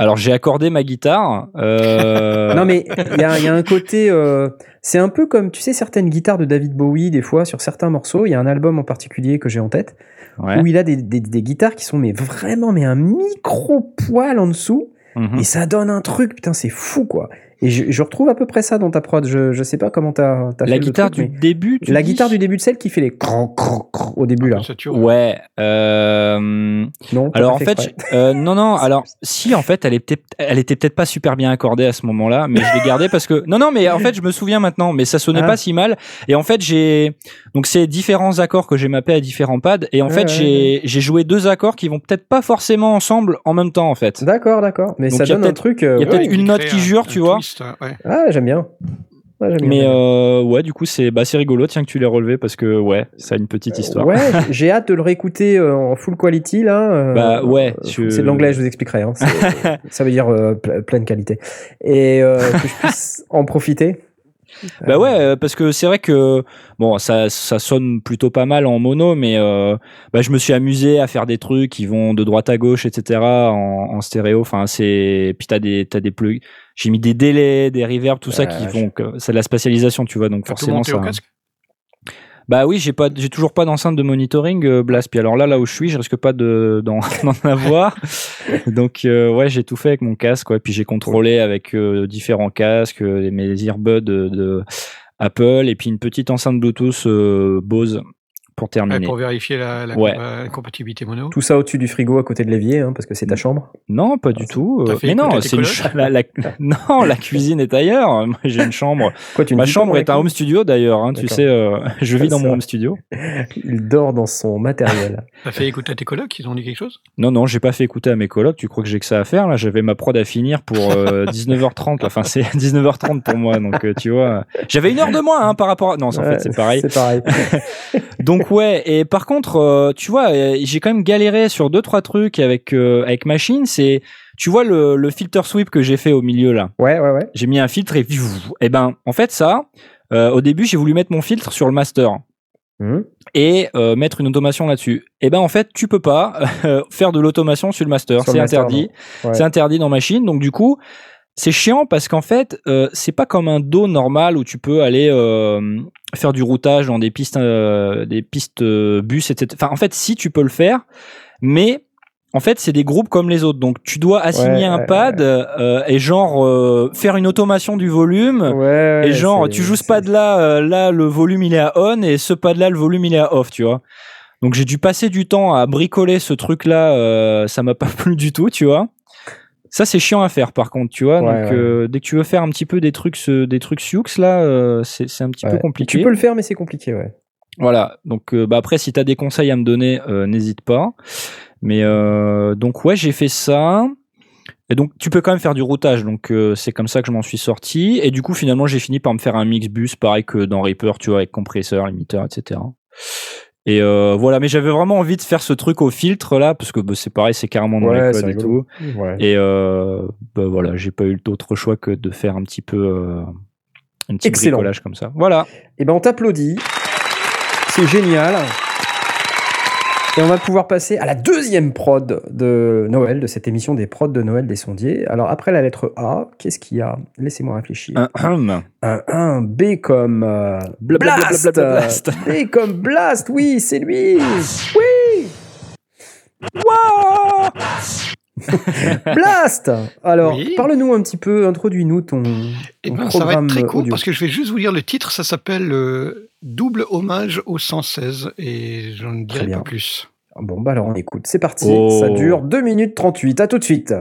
Alors j'ai accordé ma guitare euh, [laughs] Non, mais il y a, il y a un côté. euh, c'est un peu comme, tu sais, certaines guitares de David Bowie, des fois, sur certains morceaux. Il y a un album en particulier que j'ai en tête ouais. où il a des, des, des guitares qui sont mais vraiment mais un micro poil en dessous Mhm. et ça donne un truc putain c'est fou quoi Et je, je retrouve à peu près ça dans ta prod. Je, je sais pas comment t'as as fait La le guitare truc, du mais- début. tu La dis guitare du début de celle qui fait les cran, cran, cran au début là. Ça tue, Ouais. euh, Non. Alors en fait fait, euh, non non. [laughs] Alors si en fait, elle était, elle était peut-être pas super bien accordée à ce moment-là, mais je l'ai gardée parce que non non, mais en fait, je me souviens maintenant, mais ça sonnait Ah. pas si mal. Et en fait, j'ai donc c'est différents accords que j'ai mappés à différents pads, et en fait, ouais, j'ai j'ai joué deux accords qui vont peut-être pas forcément ensemble en même temps en fait. D'accord, d'accord. Mais Donc, ça donne un truc. euh, il y a ouais. peut-être une note qui jure, tu vois. Hein, ouais. Ah, j'aime bien. Mais euh, ouais, du coup, c'est bah c'est rigolo, tiens que tu l'aies relevé parce que ouais, ça a une petite histoire. Ouais, [laughs] j'ai hâte de le réécouter euh, en full quality là. euh, Bah, ouais, euh, je- C'est de l'anglais, je vous expliquerai. hein. [laughs] Ça veut dire euh, ple- pleine qualité. Et euh, que je puisse [laughs] en profiter. Bah Euh, ouais, euh, parce que c'est vrai que bon, ça, ça sonne plutôt pas mal en mono, mais euh, bah, je me suis amusé à faire des trucs qui vont de droite à gauche, etc. en, en stéréo. Enfin, c'est puis t'as des t'as des plugs. J'ai mis des délais, des reverbs, tout ça qui je- vont. que- C'est de la spatialisation, tu vois. Donc tout forcément monté ça. au casque? Bah oui, j'ai pas, j'ai toujours pas d'enceinte de monitoring, euh, Blast. Puis alors là, là où je suis, je risque pas de [laughs] d'en d'en avoir. [laughs] Donc euh, ouais, j'ai tout fait avec mon casque, quoi. Puis j'ai contrôlé avec euh, différents casques, euh, mes earbuds de, de Apple, et puis une petite enceinte Bluetooth euh, Bose pour Ouais, terminer. pour vérifier la, la Ouais. compa- compatibilité mono. Tout ça au-dessus du frigo à côté de l'évier, hein, parce que c'est ta chambre. Non, pas du tout. T'as euh, fait mais non, c'est la, la- [laughs] [laughs] non, la cuisine est ailleurs. [laughs] Moi, j'ai une chambre. Quoi, tu ne Ma chambre est un home studio d'ailleurs. Hein, tu sais, euh, je vis dans Ça mon home studio. Il dort dans son matériel. T'as fait écouter à tes colocs Ils ont dit quelque chose? Non, non, j'ai pas fait écouter à mes colocs. Tu crois que j'ai que ça à faire là? J'avais ma prod à finir pour euh, 19h30. Enfin, c'est 19h30 pour moi, donc euh, tu vois. J'avais une heure de moins hein, par rapport. À... Non, en Ouais, fait, c'est pareil. C'est pareil. Donc ouais. Et par contre, euh, tu vois, euh, j'ai quand même galéré sur deux trois trucs avec euh, avec Machine. C'est, tu vois le, le filter sweep que j'ai fait au milieu là. Ouais, ouais, ouais. J'ai mis un filtre et et ben en fait ça. euh, au début, j'ai voulu mettre mon filtre sur le master Hum. et euh, mettre une automation là-dessus. Et ben en fait, tu peux pas euh, [laughs] faire de l'automation sur le master, c'est interdit. Ouais. C'est interdit dans machine. Donc du coup, c'est chiant parce qu'en fait, euh, c'est pas comme un dos normal où tu peux aller euh, faire du routage dans des pistes, euh, des pistes bus, etc. Enfin, en fait, si tu peux le faire, mais en fait, c'est des groupes comme les autres. Donc, tu dois assigner Ouais, un ouais, pad euh, et genre euh, faire une automation du volume. Et genre, tu joues ce pad là, euh, là le volume il est à on et ce pad là le volume il est à off, tu vois. Donc j'ai dû passer du temps à bricoler ce truc là, ça m'a [laughs] pas plu du tout, tu vois. Ça c'est chiant à faire par contre, tu vois. Ouais, Donc ouais. euh, dès que tu veux faire un petit peu des trucs, ce- des trucs Sioux là, euh, c'est un petit peu compliqué. Tu peux le faire, mais c'est compliqué, ouais. Voilà. Donc euh, bah après si t'as des conseils à me donner, euh, n'hésite pas. Mais euh, donc ouais j'ai fait ça. Et donc tu peux quand même faire du routage, donc euh, c'est comme ça que je m'en suis sorti. Et du coup finalement j'ai fini par me faire un mix bus pareil que dans Reaper, tu vois, avec compresseur, limiteur, etc. Et euh, voilà, mais j'avais vraiment envie de faire ce truc au filtre là, parce que bah, c'est pareil, c'est carrément dans Ouais, les codes et tout. Ouais. Et euh, bah voilà, j'ai pas eu d'autre choix que de faire un petit peu euh, un petit Excellent. bricolage comme ça. Voilà. Eh ben, on t'applaudit. C'est génial. Et on va pouvoir passer à la deuxième prod de Noël, de cette émission des prods de Noël des sondiers. Alors, après la lettre A, qu'est-ce qu'il y a? Laissez-moi réfléchir. Un, un. Un, un, B comme euh, Blast. blast. B comme Blast, oui, c'est lui. Oui. [laughs] Blast Alors, Oui. parle-nous un petit peu, introduis-nous ton, Eh ton ben, ça va programme être très court audio. parce que je vais juste vous lire le titre. Ça s'appelle euh, Double hommage au 116 et je ne dirai pas plus. Bon, bah alors on écoute. C'est parti. Oh. Ça dure 2 minutes 38. À tout de suite.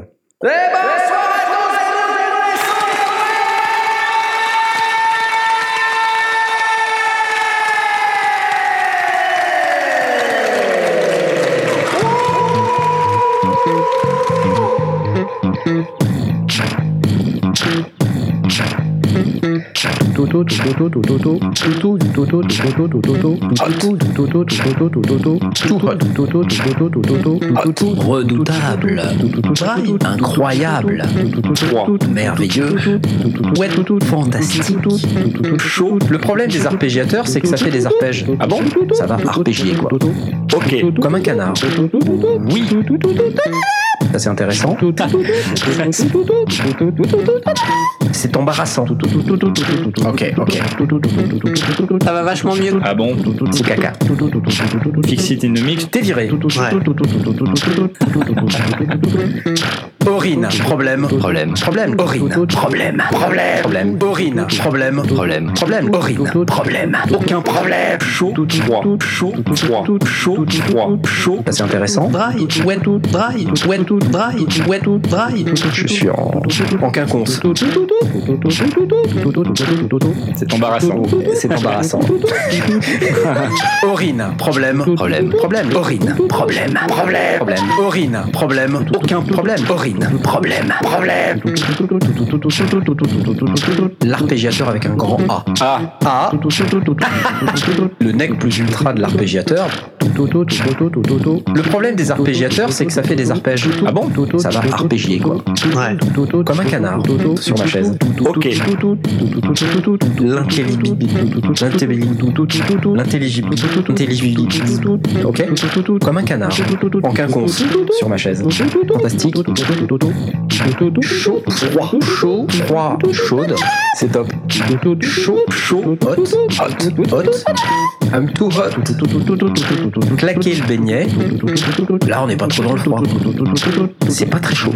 Redoutable, incroyable, merveilleux, ouais, fantastique, chaud. Le problème des arpégiateurs, c'est que ça fait des arpèges. Ah bon Ça va arpégier quoi. Ok. Comme un canard. Oui. Ça c'est intéressant. [laughs] C'est embarrassant. Ok, ok. Ça va vachement mieux. Ah bon C'est caca. Fix it in the mix. T'es viré. Orine, problème, problème, problème, orine, problème, problème, problème, orine, problème, problème, problème, orine, problème, aucun problème, chaud, froid, chaud, froid, chaud, froid, chaud. Ça, C'est intéressant. Dry, wet, dry, wet, dry, wet, dry. Je suis en, en quinconce. C'est embarrassant. C'est embarrassant. Orine, problème, problème, problème, orine, problème, problème, problème, orine, problème, aucun problème, orine, problème, problème. L'arpégiateur avec un grand A. Ah, A. [laughs] Le nec plus ultra de l'arpégiateur. Le problème des arpégiateurs, c'est que ça fait des arpèges. Ah bon? Ça va arpégier quoi. Comme un canard sur ma chaise. ok. L'intelligibilité. L'intelligibilité. Ok Comme un canard. En quinconce sur ma chaise. Fantastique. Chaud, froid, chaud, froid, chaude. C'est top. Chaud, chaud, hot, hot, hot. I'm too hot. Claquer le beignet. Là, on n'est pas trop dans le froid. C'est pas très chaud.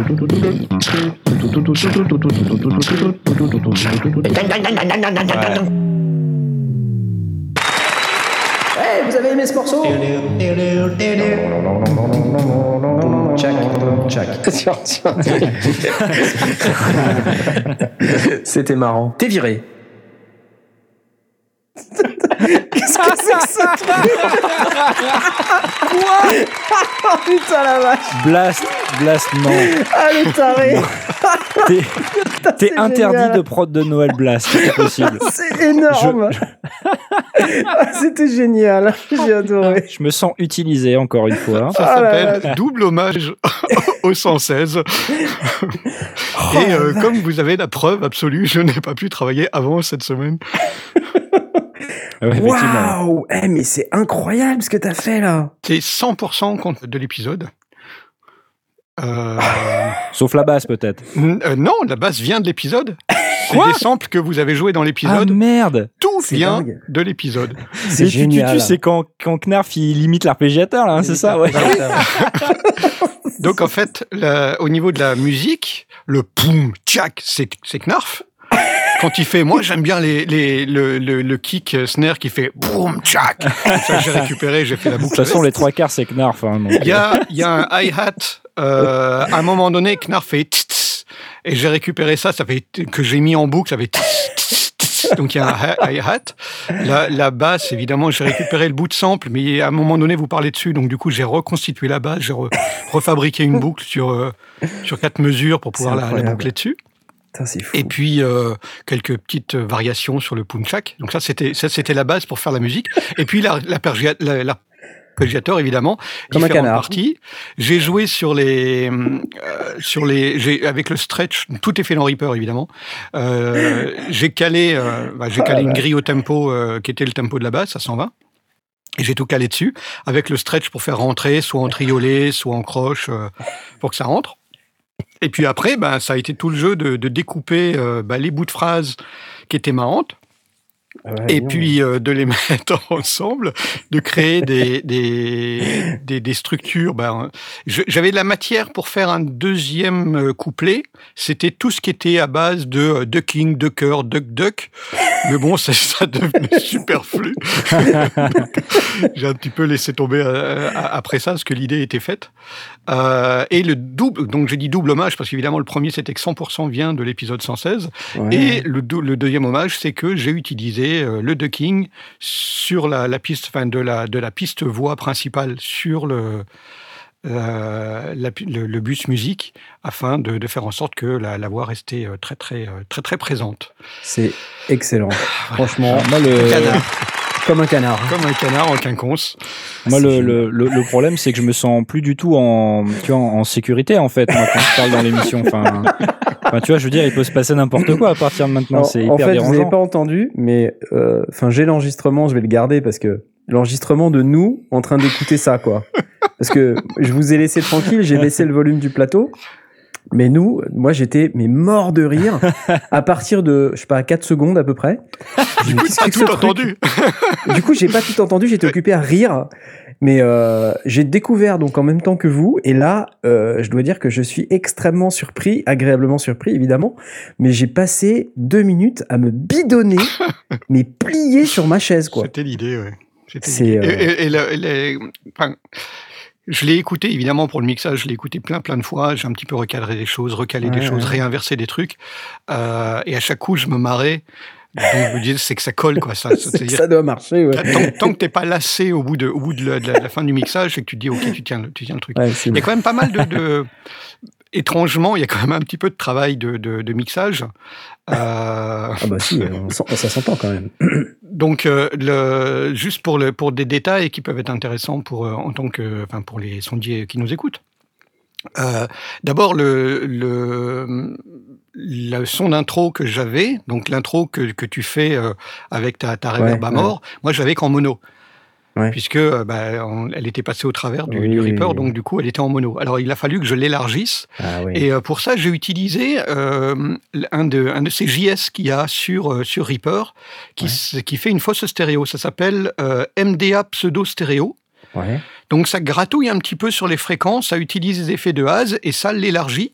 Hey, vous avez aimé ce morceau Check, check. [laughs] C'était marrant. T'es viré. Qu'est-ce que c'est que ça Quoi Oh [laughs] putain la vache Blast, Blast, non. Ah le taré T'es interdit génial. de prod de Noël Blast, c'est possible. C'est énorme Ah, C'était génial, j'ai adoré. Je me sens utilisé encore une fois. Ça Ah s'appelle double hommage au 116. Oh Et euh, comme vous avez la preuve absolue, je n'ai pas pu travailler avant cette semaine. Effectivement. Waouh Eh mais c'est incroyable ce que t'as fait là C'est 100% compte de l'épisode. Euh, [laughs] Sauf la basse peut-être. euh, non, la basse vient de l'épisode. [laughs] C'est Quoi des samples que vous avez joués dans Ah l'épisode. merde Tout vient dingue. de l'épisode. [laughs] C'est Et tu, tu, génial. tu, c'est quand, quand Knarf il limite l'arpégiateur là, hein, c'est ça ouais. Donc en fait, la- au niveau de la musique, le poum, tchac, c'est c'est Knarf. Quand il fait, moi j'aime bien les, les, le, le, le kick euh, snare qui fait boum, tchac. Ça j'ai récupéré, j'ai fait la De boucle. toute façon les trois quarts c'est Knarf. Hein, donc, Il y a, il y a un hi-hat. euh, à un moment donné, Knarf fait tss, et j'ai récupéré ça, ça fait que j'ai mis en boucle, ça fait tss, donc il y a un hi- hi-hat. La, la basse, évidemment, j'ai récupéré le bout de sample, mais à un moment donné, vous parlez dessus, donc du coup, j'ai reconstitué la basse, j'ai re- refabriqué une boucle sur euh, sur quatre mesures pour pouvoir la, la boucler dessus. Putain, c'est fou. Et puis euh, quelques petites variations sur le punchak. Donc ça c'était ça c'était la base pour faire la musique. [laughs] Et puis la la- évidemment. Comme un différentes canard. parties. J'ai joué sur les euh, sur les j'ai avec le stretch. Tout est fait dans Reaper évidemment. Euh, j'ai calé euh, bah, j'ai calé une grille au tempo euh, qui était le tempo de la basse à 120. Et j'ai tout calé dessus avec le stretch pour faire rentrer, soit en triolet, soit en croche, euh, pour que ça rentre. Et puis après, ben, ça a été tout le jeu de, de découper euh, ben, les bouts de phrases qui étaient marrantes ouais, et puis euh, de les [laughs] mettre ensemble, de créer des, des, des, des structures. Ben, J'avais de la matière pour faire un deuxième euh, couplet. C'était tout ce qui était à base de euh, ducking, ducker, duck, duck. Mais bon, [laughs] ça, ça devenait superflu. [laughs] J'ai un petit peu laissé tomber euh, après ça, parce que l'idée était faite. Et le double, donc j'ai dit double hommage, parce qu'évidemment le premier c'était que 100% vient de l'épisode 116. Ouais. Et le deuxième hommage, c'est que j'ai utilisé euh, le ducking sur la, la piste, enfin de la de la piste voix principale sur le euh, la le, le bus musique afin de, de faire en sorte que la, la voix restait euh, très très très très présente. C'est excellent. Franchement, Moi le, canard. Comme un canard. Comme un canard en quinconce. moi, le, le, problème, c'est que je me sens plus du tout en, tu vois, en sécurité, en fait, moi, quand je parle dans l'émission. Enfin, enfin, tu vois, je veux dire, il peut se passer n'importe quoi à partir de maintenant. En, C'est en hyper fait, vous n'avez dérangeant. pas entendu, mais euh, enfin, j'ai l'enregistrement, je vais le garder parce que l'enregistrement de nous en train d'écouter ça, quoi. Parce que je vous ai laissé tranquille, j'ai baissé le volume du plateau. Mais nous, moi j'étais mais mort de rire à partir de, je sais pas, 4 secondes à peu près. Du coup, t'as que tout entendu. Du coup, j'ai pas tout entendu, j'étais occupé à rire. Mais euh, j'ai découvert donc en même temps que vous, et là, euh, je dois dire que je suis extrêmement surpris, agréablement surpris évidemment, mais j'ai passé deux minutes à me bidonner, [laughs] mais plié sur ma chaise quoi. C'était l'idée, ouais. C'était euh, Et- et- et le- les- enfin, je l'ai écouté, évidemment, pour le mixage, je l'ai écouté plein, plein de fois. J'ai un petit peu recadré des choses, recalé des Ouais, choses, réinversé des trucs. Et à chaque coup, je me marrais. C'est que ça colle, quoi. Ça, [laughs] que ça doit marcher, ouais. tant, tant que t'es pas lassé au bout de, au bout de la, de fin du mixage, c'est que tu te dis, OK, tu tiens, le- tu tiens le truc. Ouais, Il y a quand même pas mal de, de- étrangement, il y a quand même un petit peu de travail de, de- de mixage. Euh, Ah bah si, on ça s'entend quand même. [coughs] donc, euh, le, juste pour, le, pour des détails qui peuvent être intéressants pour, euh, en tant que, enfin, pour les sondiers qui nous écoutent. Euh, D'abord, le, le, le son d'intro que j'avais, donc l'intro que, que tu fais euh, avec ta, ta reverb Ouais, à mort, moi je l'avais qu'en mono. Ouais. Puisque euh, bah, on- elle était passée au travers du, Oui, du oui, Reaper, oui. donc du coup elle était en mono. Alors il a fallu que je l'élargisse Ah oui. et euh, pour ça, j'ai utilisé un, de, un de ces JS qu'il y a sur, sur Reaper qui, qui fait une fausse stéréo. Ça s'appelle MDA pseudo stéréo. Donc ça gratouille un petit peu sur les fréquences, ça utilise les effets de Haas et ça l'élargit.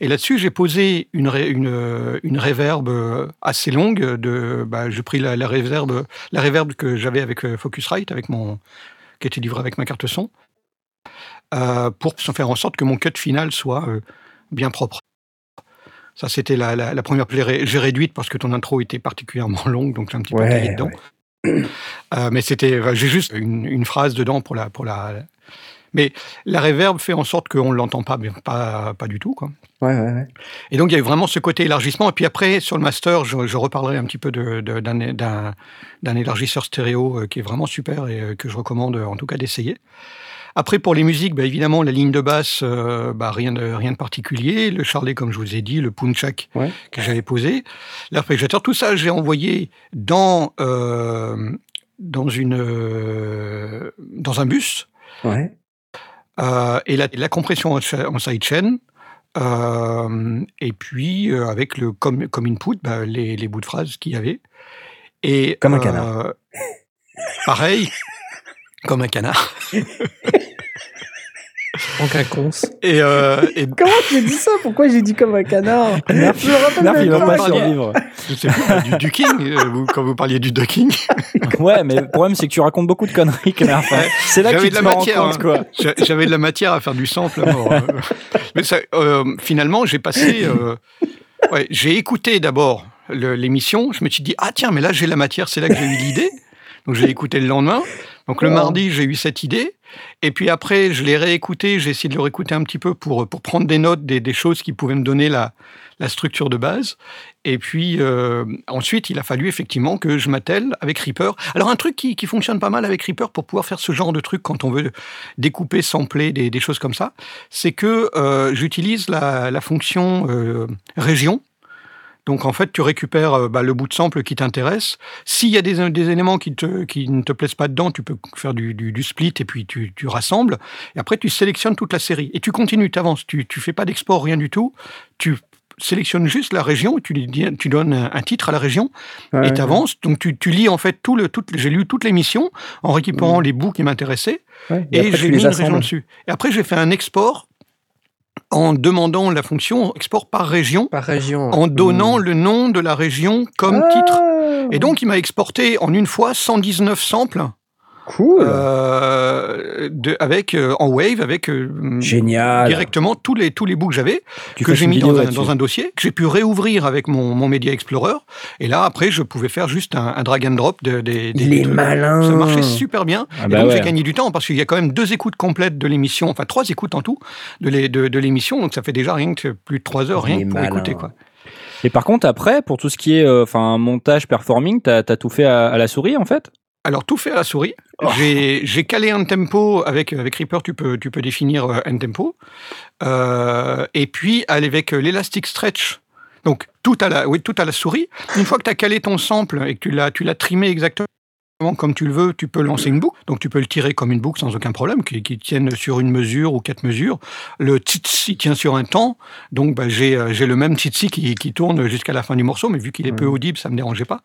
Et là-dessus, j'ai posé une, ré- une, une reverb euh, assez longue. De, bah, j'ai pris la, la, reverb, la reverb que j'avais avec euh, Focusrite, avec mon, qui était livré avec ma carte son, euh, pour faire en sorte que mon cut final soit euh, bien propre. Ça, c'était la, la, la première. J'ai réduite parce que ton intro était particulièrement [laughs] longue, donc j'ai un petit peu Ouais, taillé dedans. Euh, mais c'était, j'ai juste une, une phrase dedans pour la, pour la. Mais la reverb fait en sorte qu'on l'entend pas, bien- pas, pas du tout, quoi. Ouais, ouais, ouais. Et donc il y a eu vraiment ce côté élargissement. Et puis après, sur le master, je, je reparlerai un petit peu d'un élargisseur stéréo euh, qui est vraiment super et euh, que je recommande euh, en tout cas d'essayer. Après, pour les musiques, bah, évidemment, la ligne de basse, euh, bah, rien, de, rien de particulier. Le charlet, comme je vous ai dit, le punchak Ouais. que j'avais posé. L'arpégiateur, tout ça, j'ai envoyé dans, euh, dans, une, euh, dans un bus. Ouais. Euh, et la, la compression en, cha- en sidechain. Euh, et puis, euh, avec le comme, comme input, bah, les, les bouts de phrases qu'il y avait. Et, Comme un canard. Pareil, comme un canard. [laughs] En quinconce. Et, euh, et Comment j'ai dit ça? Pourquoi j'ai dit comme un canard? Nerf, Je me rappelle Nerf, même il va pas. pas survivre. je sais plus, bah, du, du king, euh, vous- quand vous parliez du ducking. [laughs] Ouais, mais le problème, c'est que tu racontes beaucoup de conneries, Nerf. hein. C'est là que J'avais tu de te la rends matière, compte, hein. quoi. J'a- J'avais de la matière à faire du sample à mort. euh. [laughs] Mais ça, euh, finalement, j'ai passé. euh, ouais, j'ai écouté d'abord l'émission. Je me suis dit, ah tiens, mais là, j'ai la matière, c'est là que j'ai eu l'idée. Donc, j'ai écouté le lendemain. Donc, le mardi, j'ai eu cette idée. Et puis après, je l'ai réécouté. J'ai essayé de le réécouter un petit peu pour, pour prendre des notes, des, des choses qui pouvaient me donner la, la structure de base. Et puis euh, ensuite, il a fallu effectivement que je m'attelle avec Reaper. Alors un truc qui, qui fonctionne pas mal avec Reaper pour pouvoir faire ce genre de truc quand on veut découper, sampler, des, des choses comme ça, c'est que euh, j'utilise la, la fonction euh, région. Donc en fait, tu récupères euh, bah, le bout de sample qui t'intéresse. S'il y a des, des éléments qui, te, qui ne te plaisent pas dedans, tu peux faire du, du, du split et puis tu, tu rassembles. Et après, tu sélectionnes toute la série. Et tu continues, tu avances. Tu ne fais pas d'export, rien du tout. Tu sélectionnes juste la région tu, donnes un, titre à la région Ouais, et tu avances. Donc tu, tu lis en fait tout le. Tout, J'ai lu toute l'émission en récupérant les bouts qui m'intéressaient et, j'ai les mis une région dessus. Et après, j'ai fait un export en demandant la fonction export par région Par région. en donnant le nom de la région comme Ah, titre. Et donc, il m'a exporté en une fois 119 samples cool. euh, de, avec, euh, en Wave avec euh, Génial. directement tous les, tous les bouts que j'avais, que j'ai mis dans un, là-dessus. dans un dossier, que j'ai pu réouvrir avec mon, mon Media Explorer. Et là, après, je pouvais faire juste un, un drag and drop de, des. des- Il est de- malin. Ça marchait super bien. Ah Et bah donc, ouais. j'ai gagné du temps parce qu'il y a quand même deux écoutes complètes de l'émission, enfin trois écoutes en tout de l'é- de, de l'émission. Donc, ça fait déjà rien que plus de trois heures, rien que pour écouter. Quoi. Et par contre, après, pour tout ce qui est euh, enfin montage, performing, t'as as tout fait à, à la souris, en fait? Alors, tout fait à la souris. J'ai j'ai calé un tempo avec, avec Reaper, tu peux, tu peux définir euh, un tempo. Euh, et puis, avec l'élastic stretch. Donc, tout à, la, oui, tout à la souris. Une fois que tu as calé ton sample et que tu l'as tu l'as trimé exactement, comme tu le veux, tu peux lancer une boucle, donc tu peux le tirer comme une boucle sans aucun problème, qui, qui tienne sur une mesure ou quatre mesures. Le tsitsi tient sur un temps, donc bah, j'ai euh, j'ai le même tsitsi qui, qui tourne jusqu'à la fin du morceau, mais vu qu'il est peu audible, ça me dérangeait pas.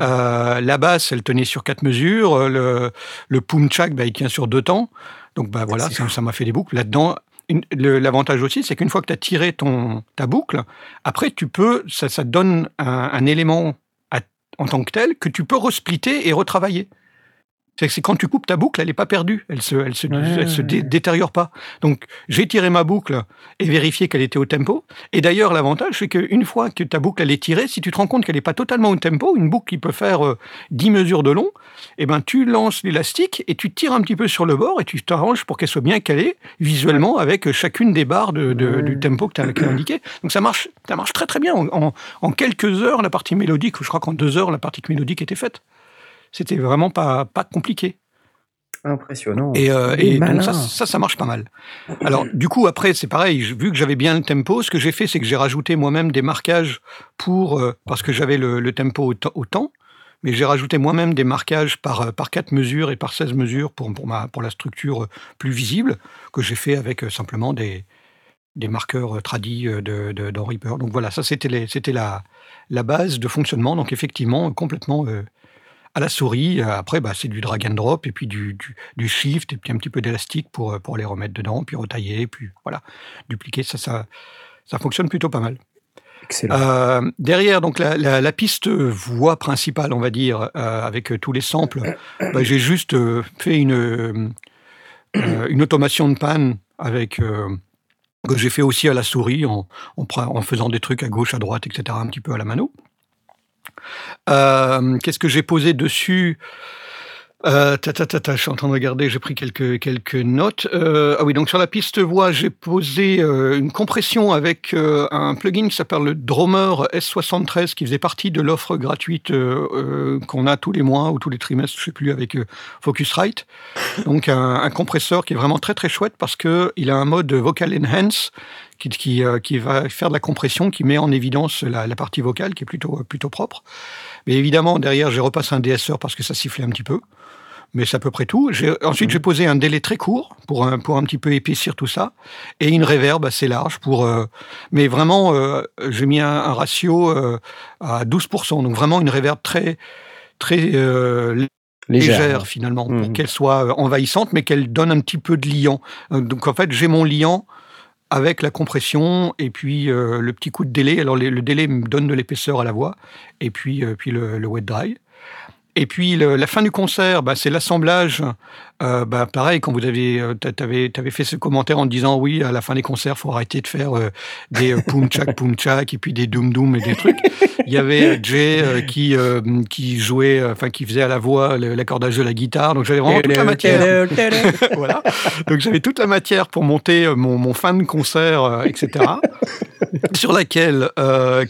Euh, la basse, elle tenait sur quatre mesures, le, le pumchak, bah, il tient sur deux temps, donc bah, voilà, ça m'a fait des boucles. Là-dedans, L'avantage aussi, c'est qu'une fois que tu as tiré ton, ta boucle, après, tu peux, ça, ça te donne un, un élément en tant que tel que tu peux resplitter et retravailler. C'est quand tu coupes ta boucle, elle n'est pas perdue, elle se, elle se, Ouais, elle se ouais, dé- ouais. détériore pas. Donc j'ai tiré ma boucle et vérifié qu'elle était au tempo. Et d'ailleurs, l'avantage, c'est qu'une fois que ta boucle elle est tirée, si tu te rends compte qu'elle n'est pas totalement au tempo, une boucle qui peut faire euh, 10 mesures de long, eh ben tu lances l'élastique et tu tires un petit peu sur le bord et tu t'arranges pour qu'elle soit bien calée visuellement avec chacune des barres de, de- Ouais. du tempo que tu as, indiqué. Donc ça marche, ça marche très très bien. En, en- en quelques heures, la partie mélodique, je crois qu'en deux heures, la partie mélodique était faite. C'était vraiment pas, pas compliqué. Impressionnant. Et, euh, et donc ça, ça, ça marche pas mal. Alors, du coup, après, c'est pareil. Vu que j'avais bien le tempo, ce que j'ai fait, c'est que j'ai rajouté moi-même des marquages pour euh, parce que j'avais le, le tempo au, temps- au temps, mais j'ai rajouté moi-même des marquages par euh, par 4 mesures et par 16 mesures pour pour ma pour la structure plus visible que j'ai fait avec simplement des des marqueurs tradis euh, de, de, dans Reaper. Donc voilà, ça c'était la la base de fonctionnement. Donc effectivement, complètement euh, à la souris. Euh, Après, bah, c'est du drag and drop et puis du, du, du shift et puis un petit peu d'élastique pour, euh, pour les remettre dedans, puis retailler, puis voilà, dupliquer. Ça, ça, ça fonctionne plutôt pas mal. Excellent. Euh, derrière, donc la, la, la piste voix principale, on va dire, euh, avec tous les samples, bah, j'ai juste euh, fait une, une automation de panne avec que j'ai fait aussi à la souris en, en, pre- en faisant des trucs à gauche, à droite, etc., un petit peu à la mano. Euh, Qu'est-ce que j'ai posé dessus? Euh, ta, ta, je suis en train de regarder, j'ai pris quelques, quelques notes. Euh, ah oui, donc sur la piste voix, j'ai posé euh, une compression avec un plugin qui s'appelle le Drummer S73, qui faisait partie de l'offre gratuite qu'on a tous les mois ou tous les trimestres, je sais plus, avec Focusrite. Donc un, un compresseur qui est vraiment très très chouette parce que il a un mode vocal enhance qui, qui, euh, qui va faire de la compression, qui met en évidence la, la partie vocale, qui est plutôt plutôt propre. Mais évidemment, derrière, j'ai repassé un DSR parce que ça sifflait un petit peu mais c'est à peu près tout. Ensuite, j'ai posé un délai très court pour un, pour un petit peu épaissir tout ça, et une reverb assez large pour. euh, mais vraiment, euh, j'ai mis un, un ratio euh, à 12%, donc vraiment une reverb très très euh, légère, Légère. finalement, pour Mhm. qu'elle soit euh, envahissante, mais qu'elle donne un petit peu de liant. Euh, Donc en fait, j'ai mon liant avec la compression et puis euh, le petit coup de délai. Alors le, délai me donne de l'épaisseur à la voix et puis, euh, puis le, wet dry. Et puis la fin du concert, bah, c'est l'assemblage. Euh, bah, pareil, quand vous avez, euh, t'avais, t'avais fait ce commentaire en disant oui, à la fin des concerts, faut arrêter de faire euh, des poum tchak [laughs] poum tchak et puis des doum doum et des trucs. Il y avait Jay euh, qui qui jouait, enfin qui faisait à la voix l'accordage de la guitare. Donc j'avais vraiment toute la matière. [laughs] voilà. Donc j'avais toute la matière pour monter mon, mon fin de concert, etc. sur laquelle,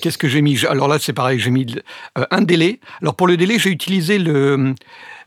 qu'est-ce que j'ai mis? Alors là, c'est pareil, j'ai mis un délai. Alors pour le délai, j'ai utilisé le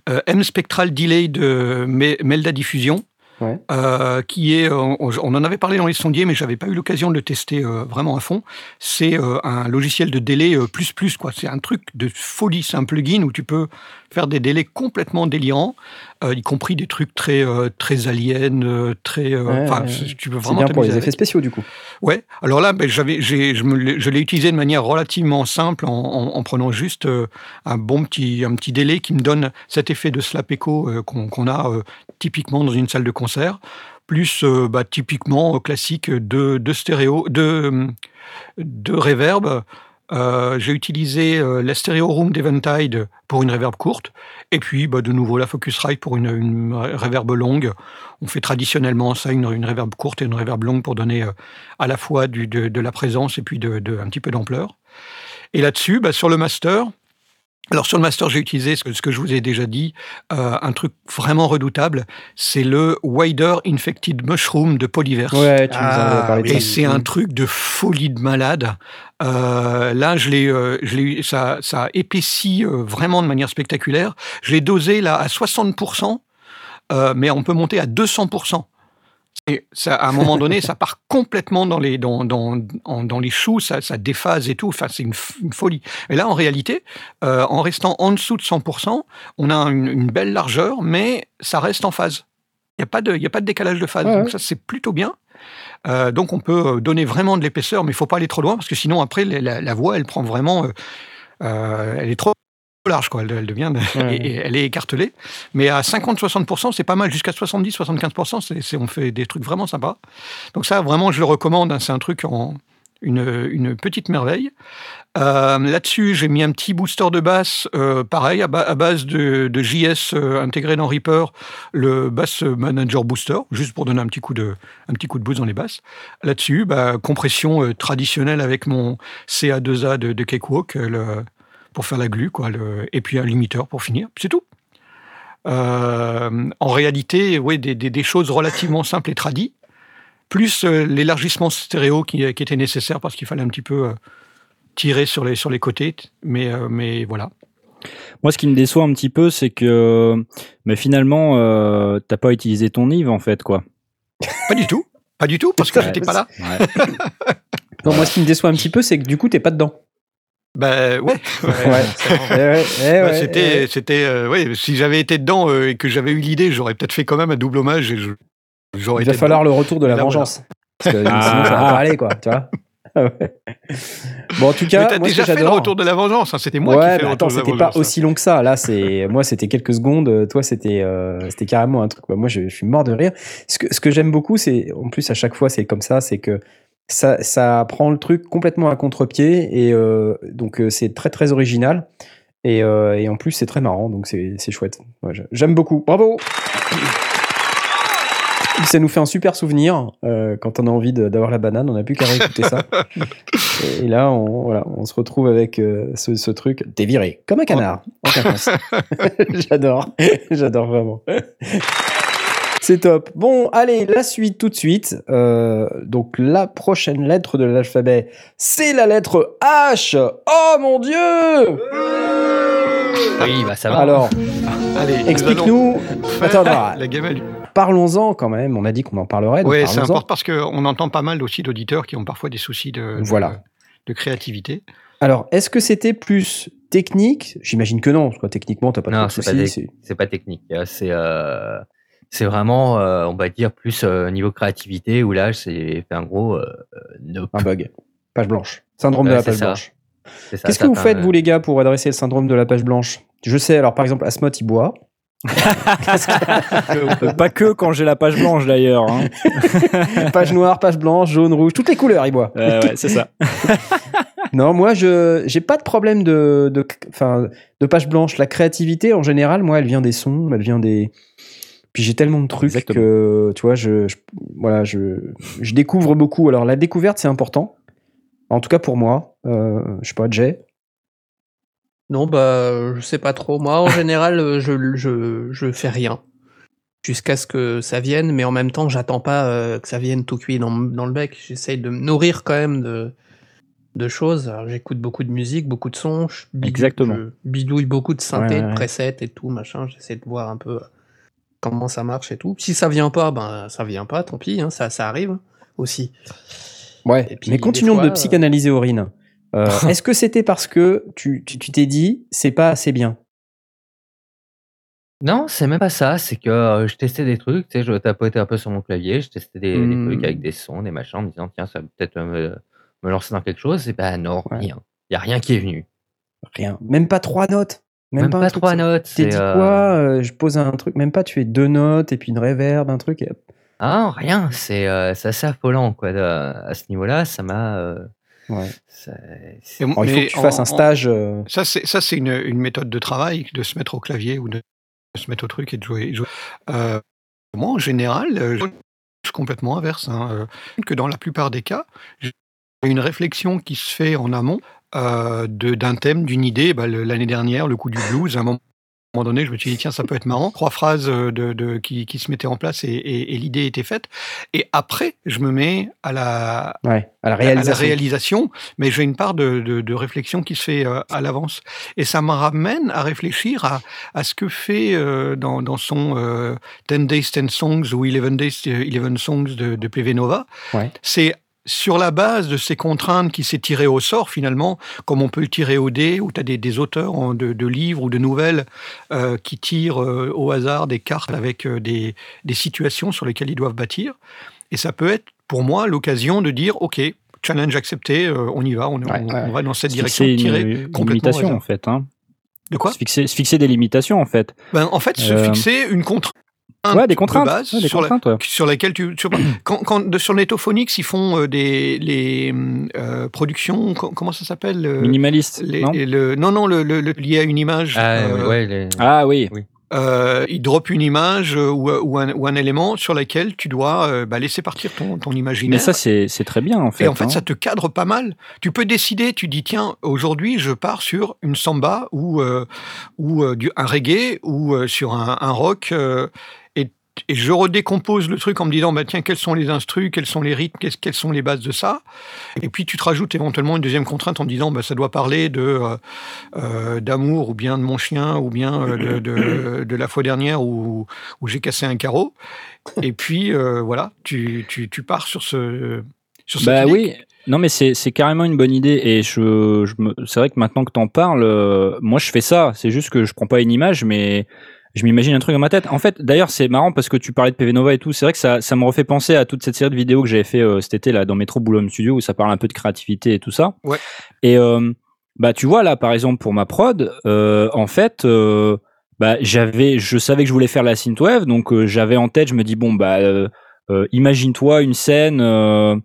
euh, M Spectral Delay de Me- Melda Diffusion. Ouais. euh, qui est, on, on en avait parlé dans les sondiers, mais j'avais pas eu l'occasion de le tester euh, vraiment à fond. C'est euh, un logiciel de délai euh, plus plus quoi. C'est un truc de folie. C'est un plugin où tu peux faire des délais complètement délirants, euh, y compris des trucs très euh, très aliens, euh, très. euh, Ouais, tu peux vraiment bien pour les avec. effets spéciaux, du coup. Ouais. Alors là, ben, j'avais, j'ai, je, l'ai- utilisé de manière relativement simple en, en- en prenant juste euh, un bon petit, un petit délai qui me donne cet effet de slap echo euh, qu'on, a euh, typiquement dans une salle de concert, plus euh, bah, typiquement euh, classique de, de stéréo, de, de reverb. Euh, j'ai utilisé euh, la Stereo Room d'Eventide pour une reverb courte, et puis bah, de nouveau la Focusrite pour une, une longue. On fait traditionnellement ça, une, une reverb courte et une reverb longue pour donner euh, à la fois du, de, de la présence et puis de, de- un petit peu d'ampleur. Et là-dessus, bah, sur le master, alors sur le master, j'ai utilisé ce que, ce que je vous ai déjà dit, euh, un truc vraiment redoutable, c'est le Wider Infected Mushroom de Polyverse. Ouais, tu nous en Ah, Et c'est un truc de folie de malade. Euh, là, je l'ai, euh, je l'ai, eu- ça, ça épaissit euh, vraiment de manière spectaculaire. Je l'ai dosé là à 60%, euh, mais on peut monter à 200%. Et ça, à un moment donné, ça part complètement dans les, dans, dans, dans les choux, ça, ça déphase et tout. Enfin, c'est une, folie. Et là, en réalité, euh, en restant en dessous de 100%, on a une, une belle largeur, mais ça reste en phase. Il n'y a, pas de- y a pas de décalage de phase. Ouais, Donc ça, c'est plutôt bien. Euh, donc on peut euh, donner vraiment de l'épaisseur, mais il faut pas aller trop loin, parce que sinon, après, la, la- voix, elle prend vraiment... euh, elle est trop large, quoi. Elle, elle devient... [laughs] Ouais. et- et elle est écartelée. Mais à 50-60%, c'est pas mal. Jusqu'à 70-75%, c'est, c'est- on fait des trucs vraiment sympas. Donc ça, vraiment, je le recommande. hein, c'est un truc en une, une petite merveille. Euh, là-dessus, j'ai mis un petit booster de basse, euh, pareil, à, ba- à base de, de JS euh, intégré dans Reaper, le Bass Manager Booster, juste pour donner un petit coup de, un petit coup de boost dans les basses. Là-dessus, bah, compression euh, traditionnelle avec mon CA2A de, de Cakewalk, euh, le, pour faire la glue, quoi, le, et puis un limiteur pour finir. C'est tout. Euh, en réalité, ouais, des, des- des choses relativement simples et tradies, plus euh, l'élargissement stéréo qui, qui était nécessaire parce qu'il fallait un petit peu euh, tirer sur les, sur les côtés. Mais, mais voilà. Moi, ce qui me déçoit un petit peu, c'est que mais finalement, t'as pas utilisé ton Nive en fait, quoi. Pas du tout. Pas du tout, parce que Ouais. j'étais pas là. Non, moi, ce qui me déçoit un petit peu, c'est que du coup, t'es pas dedans. Ben ouais. Ouais. Ouais, Bah, ouais, c'était, eh. c'était, euh, ouais, si j'avais été dedans euh, et que j'avais eu l'idée, j'aurais peut-être fait quand même un double hommage et je- j'aurais Il va falloir le retour de la Là, voilà. vengeance. Parce que Ah. sinon, ça va pas aller, quoi. Tu vois Ah ouais. Bon, en tout cas, t'as moi, déjà fait le retour de la vengeance, hein, c'était moi ouais, qui fais le attends, c'était pas hein. aussi long que ça. Là, c'est moi, c'était quelques secondes. euh, Toi, c'était euh, c'était carrément un truc. quoi. Moi, je, je suis mort de rire. Ce que ce que j'aime beaucoup, c'est en plus à chaque fois, c'est comme ça, c'est que ça ça prend le truc complètement à contre-pied et euh, donc euh, c'est très très original. Et, euh, et en plus, c'est très marrant, donc c'est chouette. Ouais, J'aime beaucoup. Bravo. Ça nous fait un super souvenir euh, quand on a envie d'avoir la banane. On n'a plus qu'à réécouter ça. [laughs] Et là, on, voilà, on se retrouve avec ce, ce truc. T'es viré, comme un canard. [laughs] [laughs] J'adore, j'adore vraiment. C'est top. Bon, allez, la suite tout de suite. Euh, donc, la prochaine lettre de l'alphabet, c'est la lettre H. Oh mon Dieu Oui, bah ça va. Alors, Allez, nous explique-nous. Attends, la gamelle. parlons-en quand même. On a dit qu'on en parlerait. Oui, c'est important parce qu'on entend pas mal aussi d'auditeurs qui ont parfois des soucis de, Voilà. de créativité. Alors, est-ce que c'était plus technique? J'imagine que non, parce que techniquement, t'as pas Non, de c'est pas, c'est- pas technique. euh, C'est euh, c'est vraiment, euh, on va dire, plus euh, niveau créativité où là, c'est fait un gros euh, nope. Un bug. Page blanche. Syndrome de la page ça. blanche. C'est ça, Qu'est-ce que vous fait faites, vous, les gars, pour adresser le syndrome de la page blanche? Je sais, alors par exemple, Asmot, il boit. [laughs] Euh, pas que quand j'ai la page blanche d'ailleurs. hein. [laughs] page noire, page blanche, jaune, rouge, toutes les couleurs, il boit. Euh, ouais, c'est ça. [laughs] Non, moi, je j'ai pas de problème de, de, enfin, de page blanche. La créativité, en général, moi, elle vient des sons, elle vient des. Puis j'ai tellement de trucs Exactement. que, tu vois, je, je- voilà, je, je découvre beaucoup. Alors, la découverte, c'est important. En tout cas, pour moi. Euh, je sais pas, Jay. Non, bah, je sais pas trop. Moi, en [laughs] général, je, je, je fais rien. Jusqu'à ce que ça vienne, mais en même temps, j'attends pas euh, que ça vienne tout cuit dans, dans le bec. J'essaye de me nourrir quand même de, de choses. J'écoute beaucoup de musique, beaucoup de sons. Je bidouille, Exactement. je bidouille beaucoup de synthé, Ouais, ouais, de presets et tout, machin. J'essaie de voir un peu euh, comment ça marche et tout. Si ça vient pas, ben, ça vient pas, tant pis, hein, ça, ça arrive aussi. Ouais. Et puis, Mais continuons fois, de euh, psychanalyser Aurine. Euh, [laughs] Est-ce que c'était parce que tu tu tu t'es dit, c'est pas assez bien? Non, c'est même pas ça. C'est que euh, je testais des trucs. Tu sais, je tapotais un peu sur mon clavier. Je testais des, des Hmm. trucs avec des sons, des machins, en me disant tiens, ça va peut-être me, me lancer dans quelque chose. Et ben non, Ouais. rien. Il y a rien qui est venu. Rien. Même pas trois notes. Même, pas truc, trois notes. Tu t'es dit euh, quoi euh, Je pose un truc, même pas, tu fais deux notes et puis une réverb, un truc. et. Ah, rien. C'est euh, c'est assez affolant quoi. de- à ce niveau-là, ça m'a. euh, Ouais. ça- Et Alors, il faut que tu fasses un stage. euh, Ça, c'est ça, c'est une, une méthode de travail, de se mettre au clavier ou de se mettre au truc et de jouer. jouer. Euh, moi, en général, je suis complètement inverse. hein, que dans la plupart des cas, j'ai une réflexion qui se fait en amont euh, de- d'un thème, d'une idée. Bah, L'année dernière, le coup du blues, à un moment donné, je me suis dit, tiens, ça peut être marrant. Trois phrases euh, de, de- qui, qui se mettaient en place et, et- et l'idée était faite. Et après, je me mets à la, Ouais, à la à la réalisation. mais j'ai une part de, de- de réflexion qui se fait euh, à l'avance. Et ça me ramène à réfléchir à, à ce que fait euh, dans, dans son euh, 10 Days, 10 Songs ou 11 Days, euh, 11 Songs de, de PV Nova. Ouais. C'est sur la base de ces contraintes qui s'est tiré au sort finalement, comme on peut le tirer au dé, où tu as des, des auteurs en- de, de livres ou de nouvelles euh, qui tirent euh, au hasard des cartes avec euh, des, des situations sur lesquelles ils doivent bâtir. Et ça peut être pour moi l'occasion de dire, OK, challenge accepté, on y va, on, Ouais, on- ouais. on va dans cette direction, une, tirer une complètement limitation en fait. Hein. De quoi? Se, fixer, se fixer des limitations en fait. ben, En fait, se fixer une contrainte Ouais, des de contraintes. base ouais, des sur la- contraintes ouais. sur laquelle tu [clears throat] sur, quand, sur Netophonics ils font euh, des les euh, productions co- comment ça s'appelle euh, Minimaliste. les- non le, non non le, le- le- lié à une image Ah, euh, ouais, les- ah oui. euh, ils dropent une image euh, ou, ou, un, ou un élément sur lequel tu dois euh, bah, laisser partir ton, ton imaginaire Mais ça, c'est c'est très bien en fait. et en fait, hein. ça te cadre pas mal. Tu peux décider, tu dis, tiens, aujourd'hui, je pars sur une samba ou, euh, ou euh, du, un reggae ou euh, sur un, un rock. Et, je redécompose le truc en me disant, bah, tiens, quels sont les instrus, quels sont les rythmes, quelles sont les bases de ça? Et puis, tu te rajoutes éventuellement une deuxième contrainte en me disant, bah, ça doit parler de euh, euh, d'amour ou bien de mon chien ou bien euh, de, de, de la fois dernière où, où j'ai cassé un carreau. Et puis, euh, voilà, tu, tu, tu pars sur ce... Sur Bah oui, non mais c'est carrément une bonne idée et je, je c'est vrai que maintenant que t'en parles, euh, moi je fais ça. C'est juste que je prends pas une image, mais je m'imagine un truc dans ma tête. En fait, d'ailleurs c'est marrant parce que tu parlais de PV Nova et tout. C'est vrai que ça, ça me refait penser à toute cette série de vidéos que j'avais fait euh, cet été là dans Metro Boulogne Studio où ça parle un peu de créativité et tout ça. Ouais. Et euh, bah tu vois là par exemple pour ma prod, euh, en fait. bah, j'avais, je savais que je voulais faire la synthwave, donc j'avais en tête, je me dis bon bah, euh, imagine-toi une scène euh,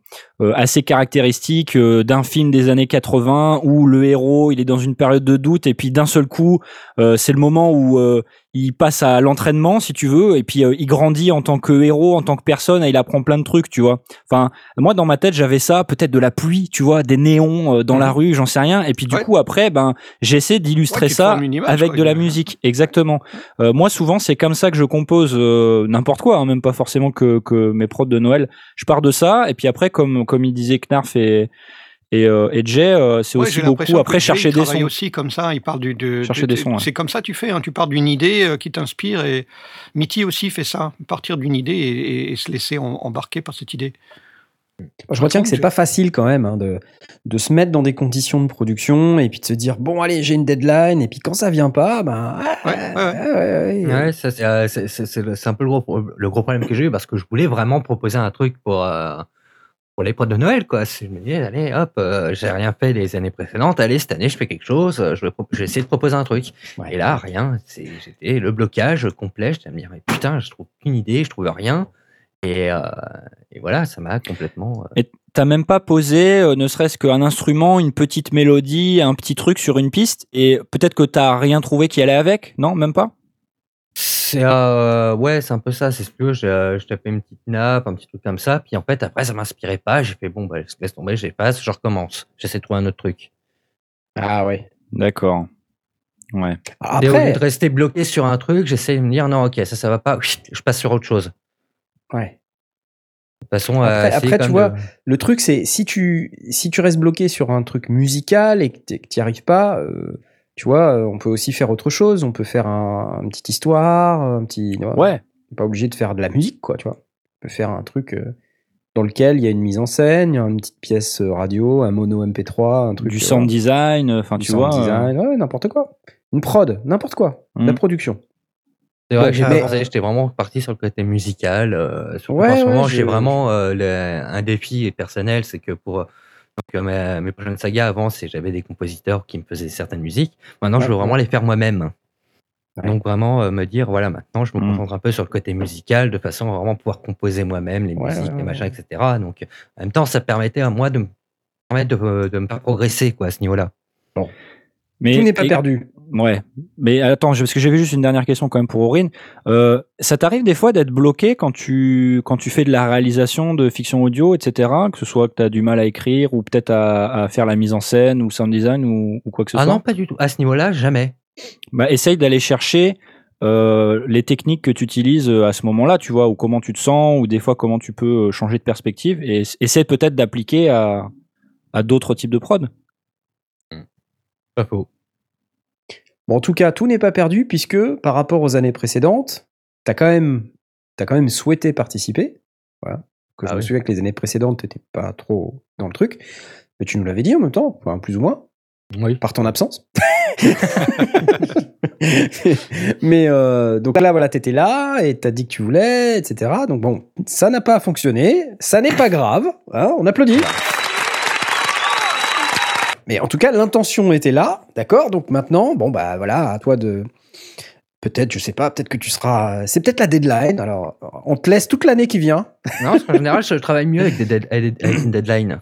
euh, assez caractéristique d'un film des années 80 où le héros il est dans une période de doute et puis d'un seul coup c'est le moment où il passe à l'entraînement si tu veux et puis euh, il grandit en tant que héros en tant que personne et il apprend plein de trucs tu vois. Enfin moi dans ma tête j'avais ça peut-être de la pluie tu vois des néons euh, dans la rue j'en sais rien et puis du Ouais. coup après ben j'essaie d'illustrer Ouais, ça image, avec de la musique. exactement. Euh, moi souvent c'est comme ça que je compose euh, n'importe quoi hein, même pas forcément que, que mes prods de Noël. Je pars de ça et puis après comme comme il disait Knarf et et, euh, et Jay euh, c'est Ouais, aussi beaucoup que après Jay, chercher il des sons aussi comme ça, il parle du, de, Chercher de- des de- sons, ouais. C'est comme ça tu fais, hein, tu pars d'une idée euh, qui t'inspire et Mitty aussi fait ça, partir d'une idée et, et se laisser en- embarquer par cette idée. Je retiens que c'est pas facile quand même hein, de, de se mettre dans des conditions de production et puis de se dire bon allez j'ai une deadline et puis quand ça vient pas ben Ouais, ouais, ouais. ouais, ouais. Ouais, ça, c'est, un peu le gros, le gros problème que j'ai eu parce que je voulais vraiment proposer un truc pour, euh, pour les potes de Noël. Quoi. Je me disais, allez, hop, euh, j'ai rien fait les années précédentes. Allez, cette année, je fais quelque chose. euh, Je vais, je vais essayer de proposer un truc. Ouais. Et là, rien. J'étais le blocage complet. J'étais à me dire, mais putain, je trouve qu'une idée, je trouve rien. Et, euh, et voilà, ça m'a complètement. euh, T'as même pas posé, ne serait-ce qu'un instrument, une petite mélodie, un petit truc sur une piste, et peut-être que t'as rien trouvé qui allait avec, non, même pas? C'est euh, ouais, c'est un peu ça. C'est ce que je, euh, je tapais une petite nappe, un petit truc comme ça. Puis en fait, après, ça m'inspirait pas. J'ai fait bon, bah, je laisse tomber, j'efface, je recommence. J'essaie de trouver un autre truc. Ah ouais. D'accord. Ouais. Et au lieu Après, de rester bloqué sur un truc, j'essaie de me dire non, ok, ça, ça va pas. Je passe sur autre chose. ouais. De toute façon, Après- euh, essayer après, quand tu même vois, de- Le truc, c'est si tu, si tu restes bloqué sur un truc musical et que tu n'y arrives pas, euh, tu vois, euh, on peut aussi faire autre chose. On peut faire un, une petite histoire, un petit. Ouais. On n'est pas obligé de faire de la musique, quoi, tu vois. On peut faire un truc euh, dans lequel il y a une mise en scène, il y a une petite pièce euh, radio, un mono MP3, un truc. Du euh, sound design, enfin tu sound vois. design, ouais, n'importe quoi. Une prod, n'importe quoi. La Mm. production. C'est vrai Ouais, que j'étais vraiment parti sur le côté musical. Euh, Ouais, qu'en ce ouais, moment, j'ai vraiment euh, le- un défi personnel, c'est que pour donc, euh, mes, prochaines sagas, avant, c'est j'avais des compositeurs qui me faisaient certaines musiques. Maintenant, je veux vraiment les faire moi-même. Ouais. Donc vraiment euh, me dire, voilà, maintenant, je me Mm. concentre un peu sur le côté musical, de façon à vraiment pouvoir composer moi-même les Ouais, musiques, ouais, les ouais. machins, etc. Donc, en même temps, ça permettait à moi de me permettre de, de me faire progresser quoi, à ce niveau-là. Mais Tout n'est pas et- perdu. Ouais. Mais attends, parce que j'avais juste une dernière question quand même pour Aurine. Euh, ça t'arrive des fois d'être bloqué quand tu quand tu fais de la réalisation de fiction audio, etc. Que ce soit que tu as du mal à écrire ou peut-être à, à faire la mise en scène ou sound design ou, ou quoi que ce Ah soit? non, pas du tout. À ce niveau-là, jamais. Bah, essaye d'aller chercher euh, les techniques que tu utilises euh, à ce moment-là, tu vois, ou comment tu te sens, ou des fois comment tu peux changer de perspective, et essaie peut-être d'appliquer à, à d'autres types de prod. Pas faux. Bon, en tout cas, tout n'est pas perdu puisque par rapport aux années précédentes, t'as quand même, as quand même souhaité participer. Voilà. Que je Ah me souviens que les années précédentes, t'étais pas trop dans le truc, mais tu nous l'avais dit en même temps, enfin, plus ou moins, Oui. par ton absence. [laughs] mais euh, donc là, voilà, t'étais là et t'as dit que tu voulais, etc. Donc bon, ça n'a pas fonctionné, ça n'est pas grave, hein, on applaudit. Mais en tout cas, l'intention était là, d'accord? Donc maintenant, bon, bah voilà, à toi de. Peut-être, je sais pas, peut-être que tu seras. C'est peut-être la deadline. Alors, on te laisse toute l'année qui vient. Non, parce qu'en général, je travaille mieux avec, des dead- avec une deadline.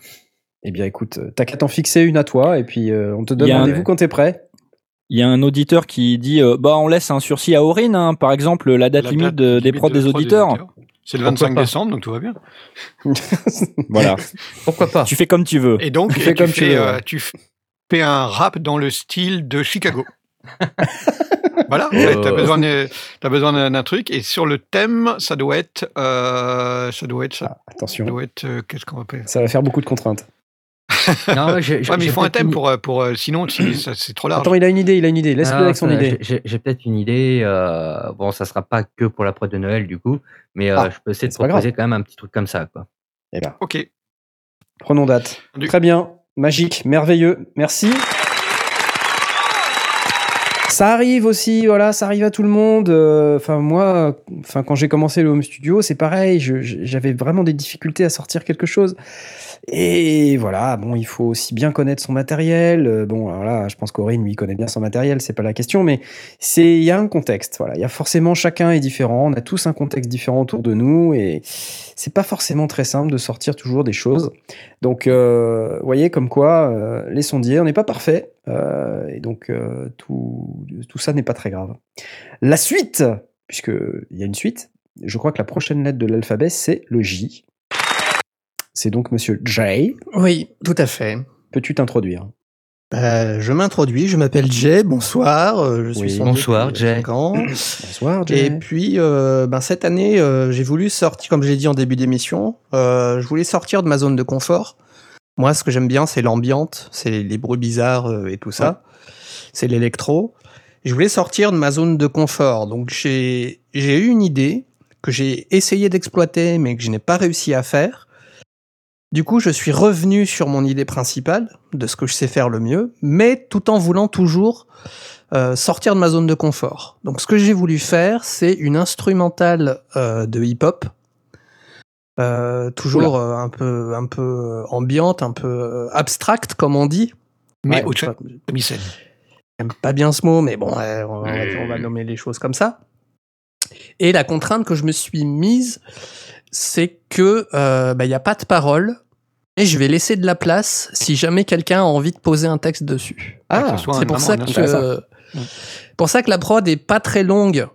Eh bien, écoute, t'as qu'à t'en fixer une à toi et puis euh, on te donne un- rendez-vous quand t'es prêt. Il y a un auditeur qui dit euh, bah on laisse un sursis à Aurine, hein, par exemple la date La limite date de- des prods de des auditeurs. C'est le Pourquoi 25 pas décembre, donc tout va bien. [laughs] Voilà, Pourquoi pas tu fais comme tu veux. Et donc, Tu fais tu, comme tu fais, veux, euh, ouais. tu fais un rap dans le style de Chicago. [laughs] voilà, Oh. tu as besoin, de- t'as besoin d'un truc. Et sur le thème, ça doit être. euh, ça doit être. Ça Ah, attention, doit être. euh, Qu'est-ce qu'on va appeler ça va faire beaucoup de contraintes. [laughs] Non, j'ai- Ouais, mais il faut un thème une- pour. euh, pour euh, sinon, c'est trop large. Attends, il a une idée, il a une idée. Laisse-le Ah, avec son idée. j'ai- peut-être une idée. euh, bon, ça sera pas que pour la prod de Noël, du coup. Mais euh, Ah, je peux essayer de proposer quand même un petit truc comme ça. Quoi. Eh ben, Ok. prenons date. Du- Très bien, magique, merveilleux. Merci. Ça arrive aussi, voilà, ça arrive à tout le monde. Euh, Enfin, moi, enfin, quand j'ai commencé le home studio, c'est pareil. je- je- J'avais vraiment des difficultés à sortir quelque chose. Et voilà, bon, il faut aussi bien connaître son matériel. Euh, Bon, alors là, je pense qu'Aurine, lui, connaît bien son matériel, c'est pas la question, mais c'est, il y a un contexte. Voilà, il y a forcément chacun est différent. On a tous un contexte différent autour de nous, et c'est pas forcément très simple de sortir toujours des choses. Donc, euh, vous voyez, comme quoi, euh, les sondiers, on n'est pas parfait, euh, et donc tout, tout ça n'est pas très grave. La suite, puisque il y a une suite, je crois que la prochaine lettre de l'alphabet c'est le J. C'est donc Monsieur J. Oui, tout à fait. Peux-tu t'introduire? Euh, je m'introduis, je m'appelle Jay, bonsoir, euh, je suis Oui. Bonsoir, Jay. 5 ans. [coughs] Bonsoir, Jay. Et puis, euh, ben, cette année, euh, j'ai voulu sortir, comme je l'ai dit en début d'émission, euh, je voulais sortir de ma zone de confort. Moi, ce que j'aime bien, c'est l'ambiante, c'est les, les bruits bizarres euh, et tout ça. C'est l'électro. Je voulais sortir de ma zone de confort. Donc, j'ai j'ai eu une idée que j'ai essayé d'exploiter, mais que je n'ai pas réussi à faire. Du coup, je suis revenu sur mon idée principale, de ce que je sais faire le mieux, mais tout en voulant toujours euh, sortir de ma zone de confort. Donc ce que j'ai voulu faire, c'est une instrumentale euh, de hip-hop, euh, toujours un peu un peu ambiante, un peu abstracte comme on dit. Mais Ouais, au je- Michel. J'aime pas bien ce mot, mais bon, ouais, on, va, on va nommer les choses comme ça. Et la contrainte que je me suis mise, c'est que euh, bah, il y a pas de parole et je vais laisser de la place si jamais quelqu'un a envie de poser un texte dessus. Ah, C'est pour ça que pour ça que la prod est pas très longue.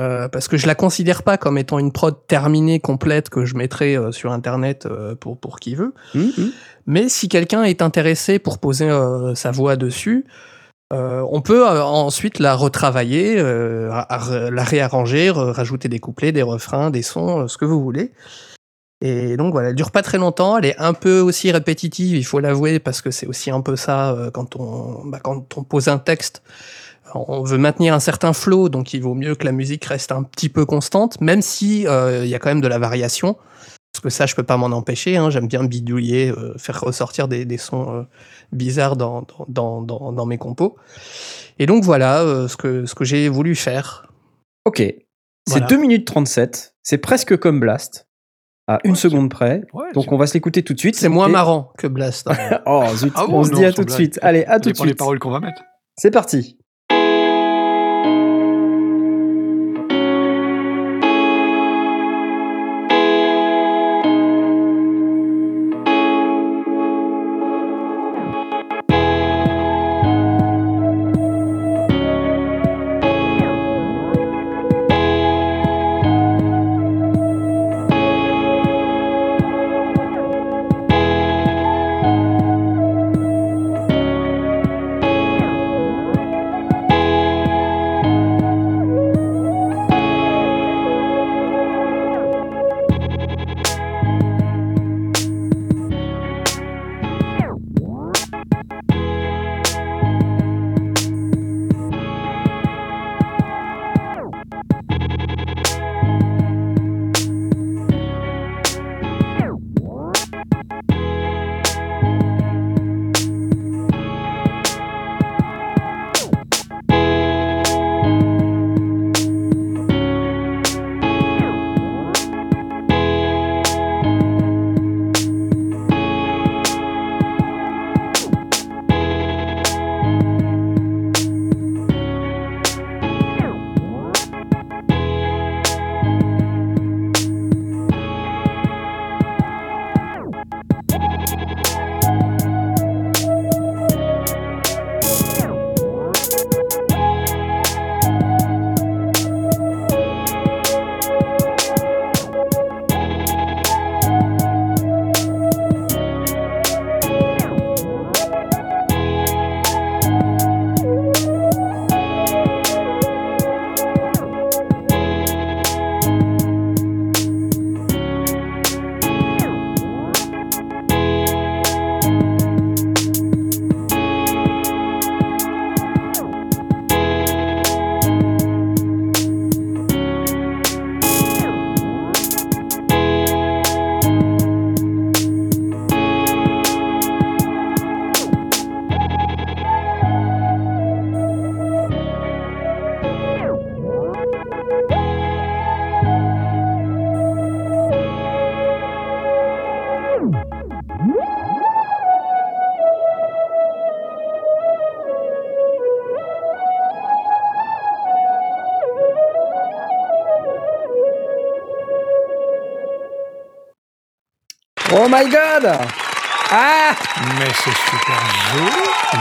euh, parce que je la considère pas comme étant une prod terminée complète que je mettrai euh, sur internet euh, pour pour qui veut. Hum, hum. Mais si quelqu'un est intéressé pour poser euh, sa voix dessus, euh, on peut euh, ensuite la retravailler, euh, la réarranger, rajouter des couplets, des refrains, des sons, euh, ce que vous voulez. Et donc voilà, elle dure pas très longtemps, elle est un peu aussi répétitive, il faut l'avouer, parce que c'est aussi un peu ça euh, quand on bah, quand on pose un texte. On veut maintenir un certain flow, donc il vaut mieux que la musique reste un petit peu constante, même si il y a quand même de la variation. Parce que ça, je peux pas m'en empêcher. hein. J'aime bien bidouiller, faire ressortir des, des sons bizarres dans, dans, dans, dans mes compos. Et donc voilà euh, ce que, ce que j'ai voulu faire. Ok. C'est Voilà. 2 minutes 37. C'est presque comme Blast. À une Ouais, seconde près. Ouais, Donc on va se l'écouter tout de suite. C'est moins Et- marrant que Blast. hein. [laughs] Oh zut, Ah on se dit à tout de suite. Allez, à tout de suite. paroles qu'on va mettre. C'est parti.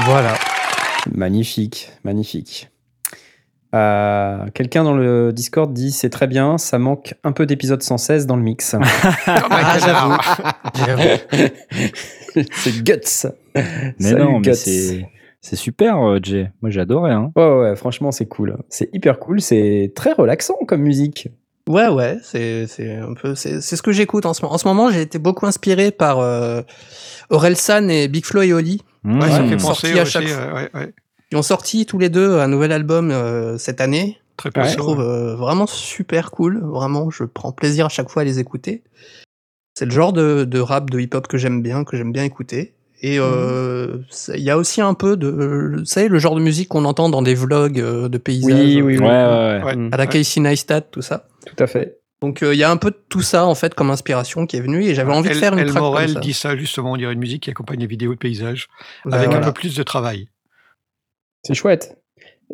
Voilà. Magnifique, magnifique. Euh, Quelqu'un dans le Discord dit c'est très bien, ça manque un peu d'épisode 116 dans le mix. Comme [laughs] un Ah, [laughs] c'est guts. Mais Salut, non, mais Guts. c'est c'est super, euh, Jay. Moi, j'ai adoré. Hein. Ouais, ouais, franchement, c'est cool. C'est hyper cool. C'est très relaxant comme musique. Ouais, ouais, c'est c'est un peu c'est c'est ce que j'écoute en ce moment. En ce moment, j'ai été beaucoup inspiré par euh, Orelsan et Big Flo et Oli. Mmh. Ouais, ça me fait penser à chaque euh, ouais, ouais. Ils ont sorti tous les deux un nouvel album euh, cette année. Très que Ouais. je trouve euh, vraiment super cool. Vraiment, je prends plaisir à chaque fois à les écouter. C'est le genre de, de rap, de hip-hop que j'aime bien, que j'aime bien écouter. Et euh, c'est- il y a aussi un peu de, euh, vous savez, le genre de musique qu'on entend dans des vlogs euh, de paysages, Oui, oui, oui. ouais, ouais. Ouais. Mm, à la. Casey Neistat, tout ça. Tout à fait. Donc euh, il y a un peu de tout ça en fait comme inspiration qui est venue et j'avais envie de faire une El track Morel comme ça. dit ça justement, on dirait une musique qui accompagne les vidéos de paysages, avec un peu plus de travail. C'est chouette.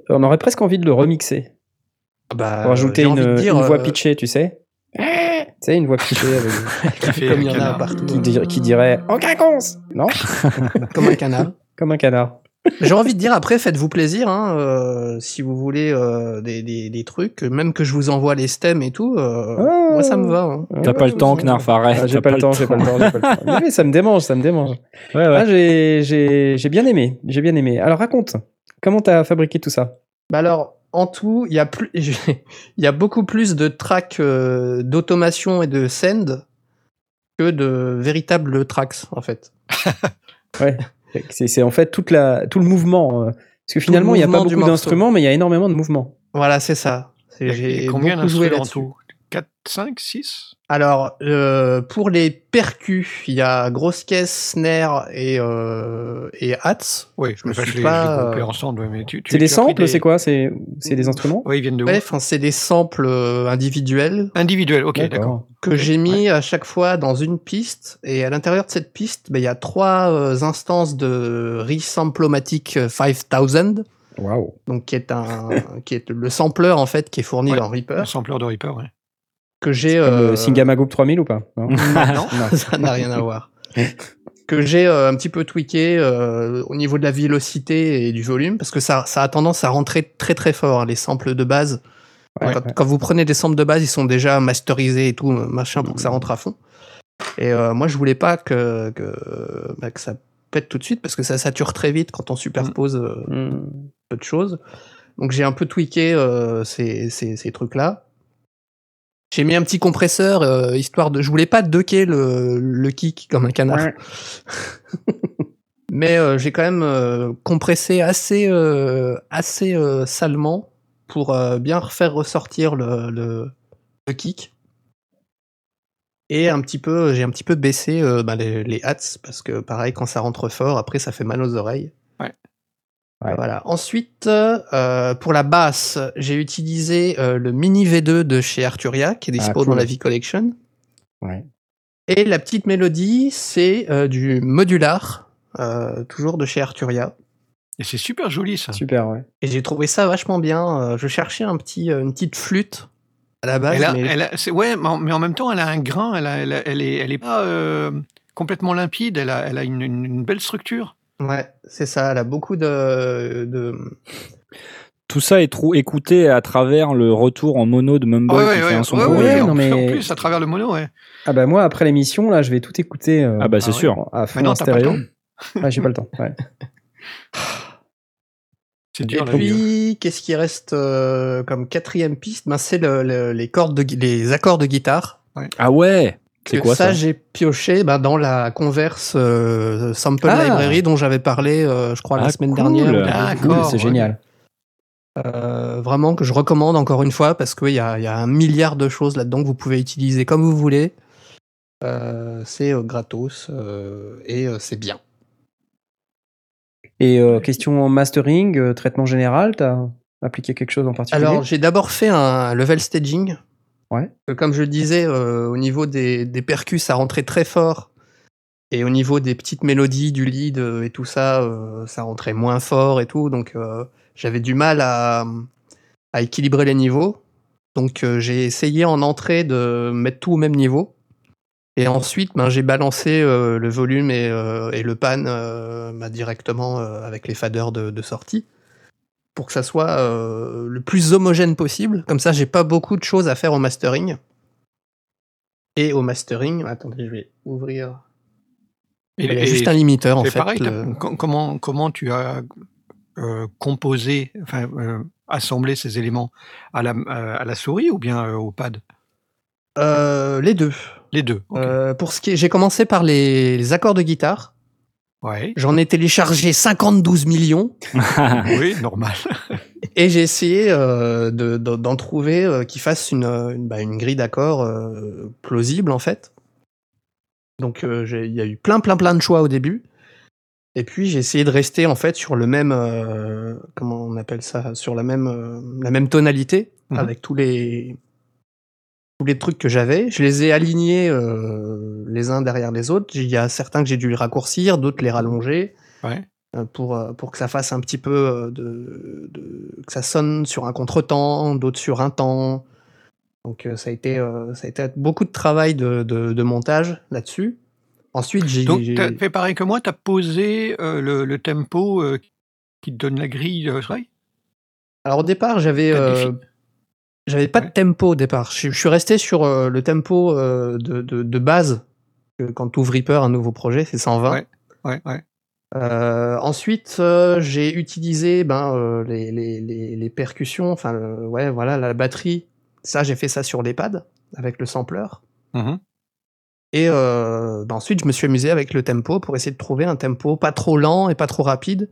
On aurait presque envie de le remixer. Bah, Pour rajouter j'ai une, envie de dire, une voix euh, pitchée, tu sais. Tu sais, une voix pitchée avec- [laughs] Qui fait Comme il y en a partout. qui, dir- qui dirait En quinconce Non? [laughs] Comme un canard. Comme un canard. J'ai envie de dire après, faites-vous plaisir, hein, euh, si vous voulez euh, des, des, des trucs, même que je vous envoie les stems et tout, euh, Ah. moi ça me va. hein. T'as pas le temps, Knarf, arrête. Ah, j'ai t'as pas, le temps, j'ai pas le temps, j'ai pas le temps. [laughs] Mais oui, ça me démange, ça me démange. Ouais, ouais. Ah, j'ai, j'ai, j'ai bien aimé, j'ai bien aimé. Alors raconte, comment t'as fabriqué tout ça? Bah alors, en tout, il y a plus, [laughs] il y a beaucoup plus de tracks euh, d'automation et de send que de véritables tracks en fait. Ouais. [laughs] C'est, en fait toute la, tout le mouvement. euh, Parce que finalement, il n'y a pas beaucoup d'instruments, mais il y a énormément de mouvements. Voilà, c'est ça. J'ai combien d'instruments en tout? 4, 5, 6 Alors, euh, pour les percus, il y a grosse caisse, snare et, euh, et hats. Oui, Je me suis pas, groupé euh, ensemble. Mais tu, tu- C'est des samples, c'est quoi? C'est, c'est des instruments? Oui, ils viennent de enfin, c'est des samples individuels Individuel, ok, d'accord. que j'ai mis à chaque fois dans une piste. Et à l'intérieur de cette piste, ben, il y a trois euh, instances de Resamplomatic 5000, Waouh. donc qui est un, qui est le sampler en fait qui est fourni Ouais. dans Reaper, Un sampleur de Reaper, ouais. Que j'ai. Comme euh, le Singamagoop 3000 ou pas Non. non, [laughs] Non. [laughs] ça n'a rien à voir. [laughs] que j'ai euh, un petit peu tweaké euh, au niveau de la vélocité et du volume, parce que ça, ça a tendance à rentrer très très fort, hein, les samples de base. Ouais, quand, ouais. quand vous prenez des samples de base, ils sont déjà masterisés et tout, machin, pour que ça rentre à fond. Et euh, moi, je voulais pas que, que, bah, que ça pète tout de suite, parce que ça sature très vite quand on superpose euh, Hmm. peu de choses. Donc j'ai un peu tweaké euh, ces, ces, ces trucs-là. J'ai mis un petit compresseur, euh, histoire de... Je voulais pas ducker le, le kick comme un canard. Ouais. [laughs] Mais euh, j'ai quand même euh, compressé assez, euh, assez euh, salement pour euh, bien faire ressortir le, le, le kick. Et un petit peu, j'ai un petit peu baissé euh, bah, les, les hats parce que pareil, quand ça rentre fort, après ça fait mal aux oreilles. Ouais. Ouais. Voilà. Ensuite, euh, pour la basse, j'ai utilisé euh, le Mini V2 de chez Arturia qui est dispo Ah, cool. dans la V-Collection. Ouais. Et la petite mélodie, c'est euh, du modular, euh, toujours de chez Arturia. Et c'est super joli, ça. Super, ouais. Et j'ai trouvé ça vachement bien. Je cherchais un petit, une petite flûte à la base, Elle a, mais elle a- c'est- ouais, mais en, mais en même temps, elle a un grain, elle, a- elle, a- elle est, elle est pas euh, complètement limpide, elle a, elle a une, une- une belle structure. Ouais, c'est ça. Elle a beaucoup de, de... Tout ça est trou écouté à travers le retour en mono de Mumble Ouais, qui ouais, fait ouais, un son ouais, pourri. ouais, non, en, mais- en plus, à travers le mono, ouais. Ah bah moi, après l'émission, là, je vais tout écouter euh, Ah bah c'est Ah sûr. à fond Mais non, en t'as pas le stéréo. temps. Ah, j'ai pas le temps. Ouais. [laughs] C'est Et dur, la vie. puis, qu'est-ce qui reste euh, comme quatrième piste? Ben, C'est le- le- les, cordes de, les accords de guitare. Ah ouais? C'est Que quoi ça, j'ai pioché ben, dans la Converse euh, Sample Ah. Library dont j'avais parlé, euh, je crois, la Ah, semaine cool. dernière. Ah, Cool, c'est ouais. génial. Euh, vraiment que je recommande encore une fois parce qu'il y a, il y a un milliard de choses là-dedans que vous pouvez utiliser comme vous voulez. Euh, c'est gratos et c'est bien. Et question mastering, traitement général, t'as appliqué quelque chose en particulier? Alors j'ai d'abord fait un level staging. Comme je disais, euh, au niveau des, percus, ça rentrait très fort. Et au niveau des petites mélodies, du lead euh, et tout ça, euh, ça rentrait moins fort et tout. Donc j'avais du mal à, équilibrer les niveaux. Donc j'ai essayé en entrée de mettre tout au même niveau. Et ensuite, ben, j'ai balancé le volume et, le pan bah, directement avec les faders de, de sortie pour que ça soit euh, le plus homogène possible. Comme ça, j'ai pas beaucoup de choses à faire au mastering. Et au mastering, attendez, je vais ouvrir. Et- Il y a et juste un limiteur en fait. pareil, comment, comment tu as euh, composé, enfin, euh, assemblé ces éléments à la, à à la souris ou bien au pad? Les deux. Les deux. ok. Pour ce qui est, j'ai commencé par les, les accords de guitare. Ouais. J'en ai téléchargé 52 millions [laughs] Oui, normal. [laughs] et j'ai essayé euh, de- de- d'en trouver euh, qui fasse une, euh, une, bah, une grille d'accords euh, plausible en fait. Donc il y a eu plein plein plein de choix au début. Et puis j'ai essayé de rester en fait sur le même comment on appelle ça sur la même la même tonalité Mhm. avec tous les tous les trucs que j'avais. Je les ai alignés euh, les uns derrière les autres. Il y a certains que j'ai dû les raccourcir, d'autres les rallonger Ouais. euh, pour euh, pour que ça fasse un petit peu de, de- que ça sonne sur un contretemps, d'autres sur un temps. Donc ça a été ça a été beaucoup de travail de, de, de montage là-dessus. Ensuite j'ai Donc, as fait pareil que moi, tu as posé euh, le, le tempo euh, qui te donne la grille de Shrey Alors au départ, j'avais j'avais pas de tempo au départ. Je, je suis resté sur euh, le tempo euh, de, de, de base. quand tu ouvres Reaper, un nouveau projet, c'est 120. Ouais. Ouais, ouais. Euh, ensuite, j'ai utilisé ben, les, les, les, les percussions, enfin, ouais, voilà, la batterie. Ça, j'ai fait ça sur les pads avec le sampler. Mhm. Et ben ensuite, je me suis amusé avec le tempo pour essayer de trouver un tempo pas trop lent et pas trop rapide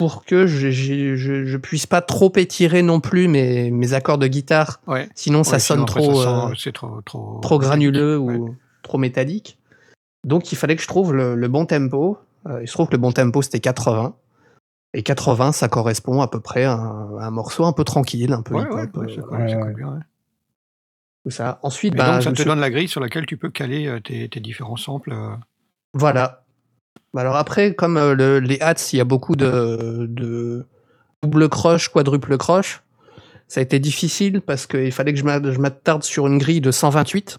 pour que je, je, je, je puisse pas trop étirer non plus mes, mes accords de guitare. Ouais. Sinon, ça Ouais, sonne sinon, trop, ça sent- euh, c'est trop, trop, trop granuleux Ouais. ou trop métallique. Donc, il fallait que je trouve le, le bon tempo. Euh, il se trouve que le bon tempo, c'était 80. Et 80, ça correspond à peu près à un, à un morceau un peu tranquille, un peu hip-hop, euh, ça, tout. Ensuite, donc, je ça te suis- donne la grille sur laquelle tu peux caler tes, tes différents samples. Voilà. Bah Alors après, comme euh, le- les hats, il y a beaucoup de, de double croche, quadruple croche, ça a été difficile parce qu'il fallait que je m'a- je m'attarde sur une grille de 128,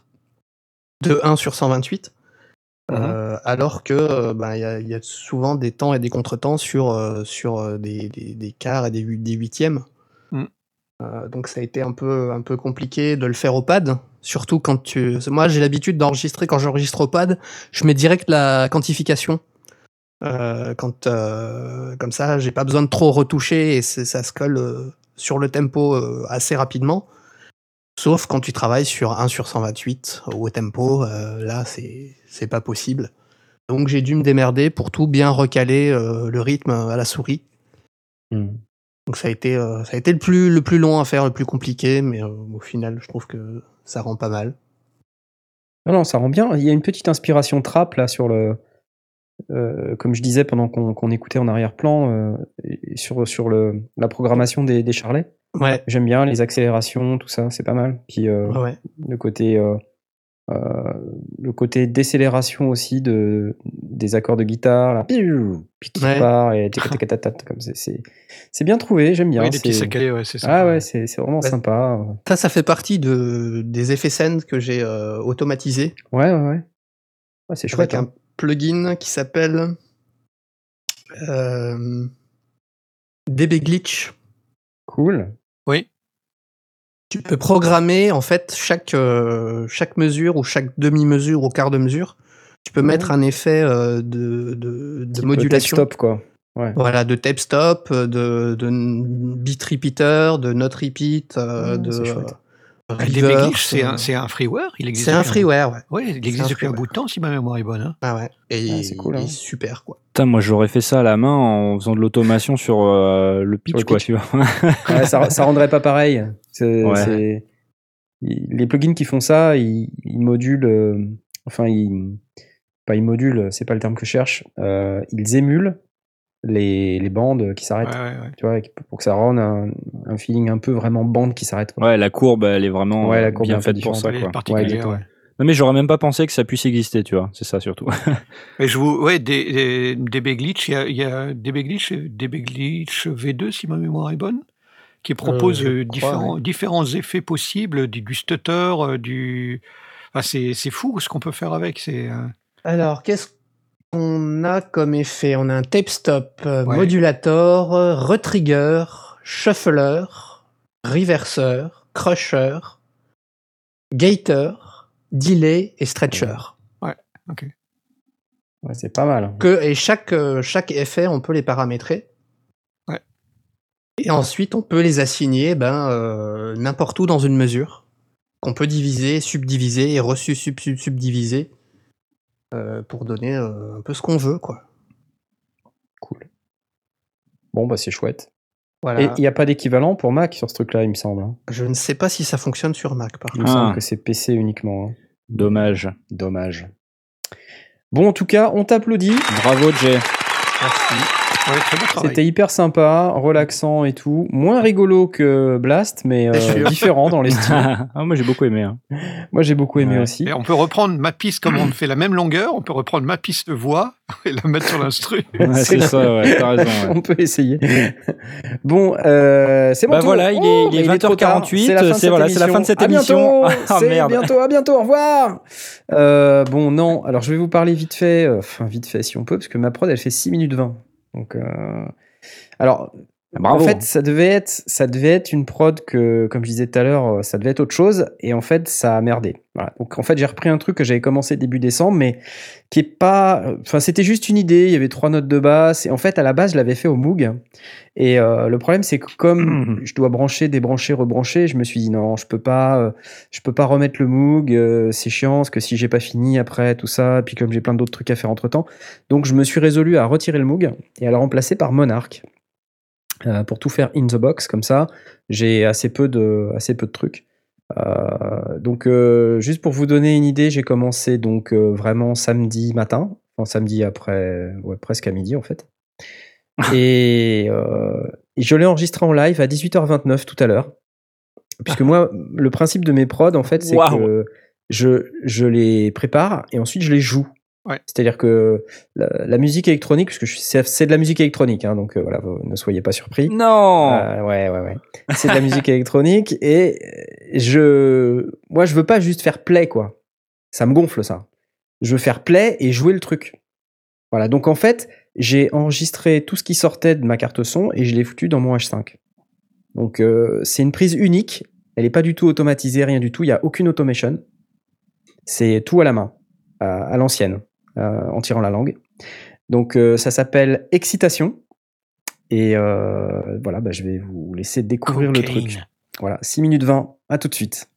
de 1 sur 128, euh, alors que euh, bah, il y, a, il y a souvent des temps et des contretemps sur, euh, sur des, des, des quarts et des, hu- des huitièmes. Mm. Euh, donc ça a été un peu, un peu compliqué de le faire au pad, surtout quand tu... Moi j'ai l'habitude d'enregistrer, quand j'enregistre au pad, je mets direct la quantification. Euh, quand, euh, comme ça, j'ai pas besoin de trop retoucher et ça se colle euh, sur le tempo assez rapidement. Sauf quand tu travailles sur 1 sur 128 au tempo, là c'est c'est pas possible. Donc j'ai dû me démerder pour tout bien recaler le rythme à la souris. Hmm. Donc ça a été, ça a été le, plus, le plus long à faire, le plus compliqué, mais au final je trouve que ça rend pas mal. Non, non, ça rend bien. Il y a une petite inspiration trap là sur le. Euh, comme je disais pendant qu'on écoutait en arrière-plan, euh, sur, sur le, la programmation des, des charlets. Ouais, J'aime bien les accélérations, tout ça, c'est pas mal. Puis euh, ouais, le côté euh, euh, le côté décélération aussi de des accords de guitare là, puis qui Ouais. part et [laughs] c'est bien trouvé j'aime bien Oui, des petits c'est- saccadés, ouais, c'est ça. ah ouais c'est c'est vraiment Ouais. sympa Ça, ça fait partie de, des effets scènes que j'ai euh, automatisés ouais ouais ouais, Ouais, c'est chouette avec hein. un plugin qui s'appelle euh, DB Glitch. cool Oui. Tu peux programmer en fait chaque, euh, chaque mesure ou chaque demi-mesure ou quart de mesure. Tu peux Ouais. mettre un effet euh, de, de, de modulation. stop quoi ouais Voilà, de tape stop, de, de beat repeater, de note repeat, Ouais, de Glitch, c'est euh, un, c'est un freeware il existe c'est un depuis freeware, ouais. Ouais, il existe un depuis un bout de temps, si ma mémoire est bonne. hein. Ah ouais. Et Ah, c'est cool, il hein. est super, quoi. Putain, moi j'aurais fait ça à la main en faisant de l'automation sur euh, le pitch, le quoi, pitch. tu vois. [laughs] Ouais, ça, ça rendrait pas pareil. C'est, Ouais. les plugins qui font ça, ils, ils modulent, euh, enfin, ils, pas ils modulent, c'est pas le terme que je cherche, euh, ils émulent les, les bandes qui s'arrêtent, Ouais, ouais, ouais. tu vois, pour que ça rende un, un feeling un peu vraiment bande qui s'arrête. Ouais, la courbe, elle est vraiment Ouais, la euh, courbe bien faite pour ça, quoi. Non, mais j'aurais même pas pensé que ça puisse exister, tu vois. C'est ça surtout. [laughs] Mais je vous, ouais, des, des, DB Glitch, il y a, y a DB Glitch, et DB Glitch V2, si ma mémoire est bonne, qui propose euh, crois, différents, différents effets possibles, du, du stutter, euh, du, Enfin, c'est c'est fou ce qu'on peut faire avec. C'est euh, Alors, qu'est-ce qu'on a comme effet On a un tape stop, euh, Ouais. modulator, euh, retrigger, shuffler, reverseur, crusher, gator, delay et stretcher. Ouais, c'est pas mal. Que, et chaque, euh, chaque effet, on peut les paramétrer. Ouais. Et ensuite, on peut les assigner ben, euh, n'importe où dans une mesure. Qu'on peut diviser, subdiviser et reçu sub, sub, subdiviser euh, pour donner euh, un peu ce qu'on veut. quoi. Cool. Bon, bah c'est chouette. Voilà. Et il n'y a pas d'équivalent pour Mac sur ce truc-là, il me semble. hein. Je ne sais pas si ça fonctionne sur Mac, par Il contre. me Ah. semble que c'est PC uniquement. hein. Dommage. Dommage. Bon, en tout cas, on t'applaudit. Bravo, Jay. Merci. Ouais. C'était hyper sympa, relaxant et tout. Moins rigolo que Blast, mais euh, différent dans les [laughs] styles. ah, moi, j'ai beaucoup aimé. hein. Moi, j'ai beaucoup aimé Ouais. aussi. Et on peut reprendre ma piste comme on fait la même longueur, on peut reprendre ma piste de voix [laughs] et la mettre sur l'instru. Ouais, C'est ça, ouais, t'as raison. ouais. [laughs] On peut essayer. bon, euh, c'est bon. Bah voilà, il est- il est 20h48, C'est la fin de cette voilà, c'est la fin de cette À bientôt. émission. Ah, merde. bientôt. À bientôt. Au revoir. Euh, bon, non. Alors, je vais vous parler vite fait. Enfin, vite fait, si on peut, parce que ma prod, elle fait 6 minutes 20. Donc, euh, alors, Bravo. En fait, ça devait être, ça devait être une prod que, comme je disais tout à l'heure, euh, ça devait être autre chose. Et en fait, ça a merdé. Voilà. Donc, en fait, j'ai repris un truc que j'avais commencé début décembre, mais qui est pas. euh, Enfin, c'était juste une idée. Il y avait trois notes de basse. Et en fait, à la base, je l'avais fait au Moog. Et euh, le problème, c'est que comme [clears throat] je dois brancher, débrancher, rebrancher, je me suis dit non, je peux pas, euh, je peux pas remettre le Moog. euh, c'est chiant, parce que si j'ai pas fini après tout ça, puis comme j'ai plein d'autres trucs à faire entre temps, donc je me suis résolu à retirer le Moog et à le remplacer par Monarch euh, pour tout faire in the box comme ça. J'ai assez peu de, assez peu de trucs. Euh, donc euh, juste pour vous donner une idée, j'ai commencé donc vraiment samedi matin, enfin samedi après, ouais, presque à midi en fait. [laughs] et, je l'ai enregistré en live à 18h29 tout à l'heure. Puisque moi, le principe de mes prods, en fait, c'est que je, je les prépare et ensuite je les joue. Ouais. C'est-à-dire que la, la musique électronique, puisque c'est de la musique électronique, hein, donc euh, voilà, vous ne soyez pas surpris. Non. Euh, ouais, ouais, ouais. C'est de la musique [laughs] électronique et je, moi, je veux pas juste faire play, quoi. Ça me gonfle, ça. Je veux faire play et jouer le truc. Voilà. Donc, en fait, j'ai enregistré tout ce qui sortait de ma carte son et je l'ai foutu dans mon H5. Donc, euh, c'est une prise unique. Elle n'est pas du tout automatisée, rien du tout. Il n'y a aucune automation. C'est tout à la main, à, à l'ancienne, en tirant la langue. Donc, euh, ça s'appelle Excitation. Et euh, voilà, bah, je vais vous laisser découvrir le truc. Voilà, 6 minutes 20, à tout de suite.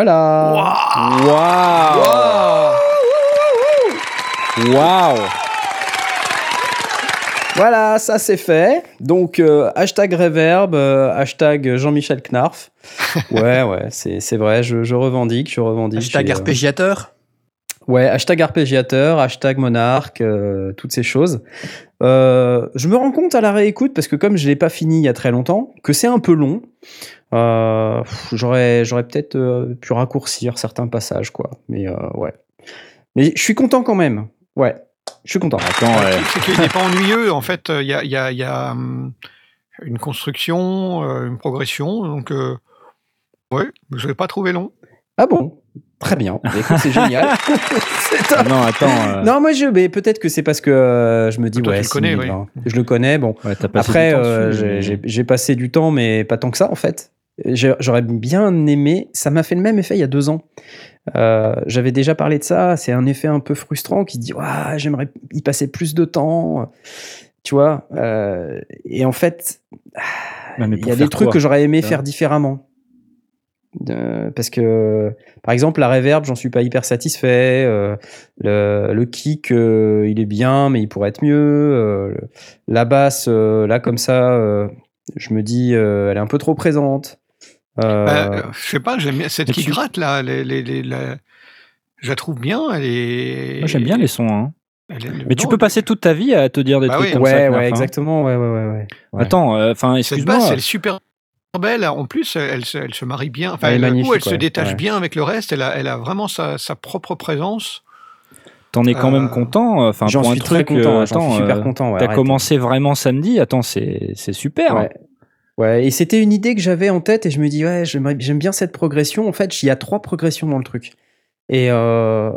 Voilà. Waouh Waouh Voilà, ça c'est fait. Donc, euh, hashtag Reverb, euh, hashtag Jean-Michel Knarf. [laughs] Ouais, ouais, c'est vrai, je, je revendique, je revendique. Hashtag euh, arpégiateur. Ouais, hashtag arpégiateur, hashtag monarque, euh, toutes ces choses. Je me rends compte à la réécoute, parce que comme je l'ai pas fini il y a très longtemps, que c'est un peu long. Euh, j'aurais, j'aurais peut-être euh, pu raccourcir certains passages, quoi. Mais euh, ouais. Mais je suis content quand même. Ouais, je suis content. Attends, ouais. C'est qu'il n'est pas [laughs] ennuyeux. En fait, il y a, il y a- il y a, hum, une construction, euh, une progression. Donc, euh, ouais, je ne l'ai pas trouvé long. Ah bon? Très bien. Bah, c'est génial. [laughs] C'est Ah top. non, attends. euh, Non, moi je, mais peut-être que c'est parce que euh, je me dis Toi, tu ouais, le connais, 6000, oui. hein. je le connais. Bon, ouais, t'as passé après euh, j'ai passé du temps, mais pas tant que ça en fait. J'aurais bien aimé. Ça m'a fait le même effet il y a deux ans. Euh, J'avais déjà parlé de ça. C'est un effet un peu frustrant qui se dit ouais, j'aimerais y passer plus de temps. Tu vois. euh, et en fait, il y a des trucs que j'aurais aimé Ça faire différemment. Parce que, par exemple, la reverb, j'en suis pas hyper satisfait. euh, le, le kick, euh, il est bien, mais il pourrait être mieux. la basse, là, comme ça, je me dis, elle est un peu trop présente. Euh, Bah, je sais pas, j'aime bien cette qui tu- gratte là. Les, les, les- la- je la trouve bien. Elle est. Moi, j'aime bien les sons. Hein. est- Mais tu peux passer toute ta vie à te dire des Bah trucs oui. comme ouais, ça. Ouais, hein. exactement. Ouais, ouais, ouais, ouais. Ouais. Attends, euh, enfin, Cette basse, elle est super belle. En plus, elle, se- elle se marie bien. Enfin, Elle est elle, elle se détache ouais. bien avec le reste. Elle a, elle a vraiment sa, sa propre présence. T'en es quand même Euh, content. Enfin, J'en pour un suis très truc, content. euh, J'en attends, suis super content. ouais, T'as commencé vraiment samedi. Attends, c'est c'est super. Ouais. Et c'était une idée que j'avais en tête et je me dis, ouais, j'aime bien cette progression. En fait, il y a trois progressions dans le truc. Et euh,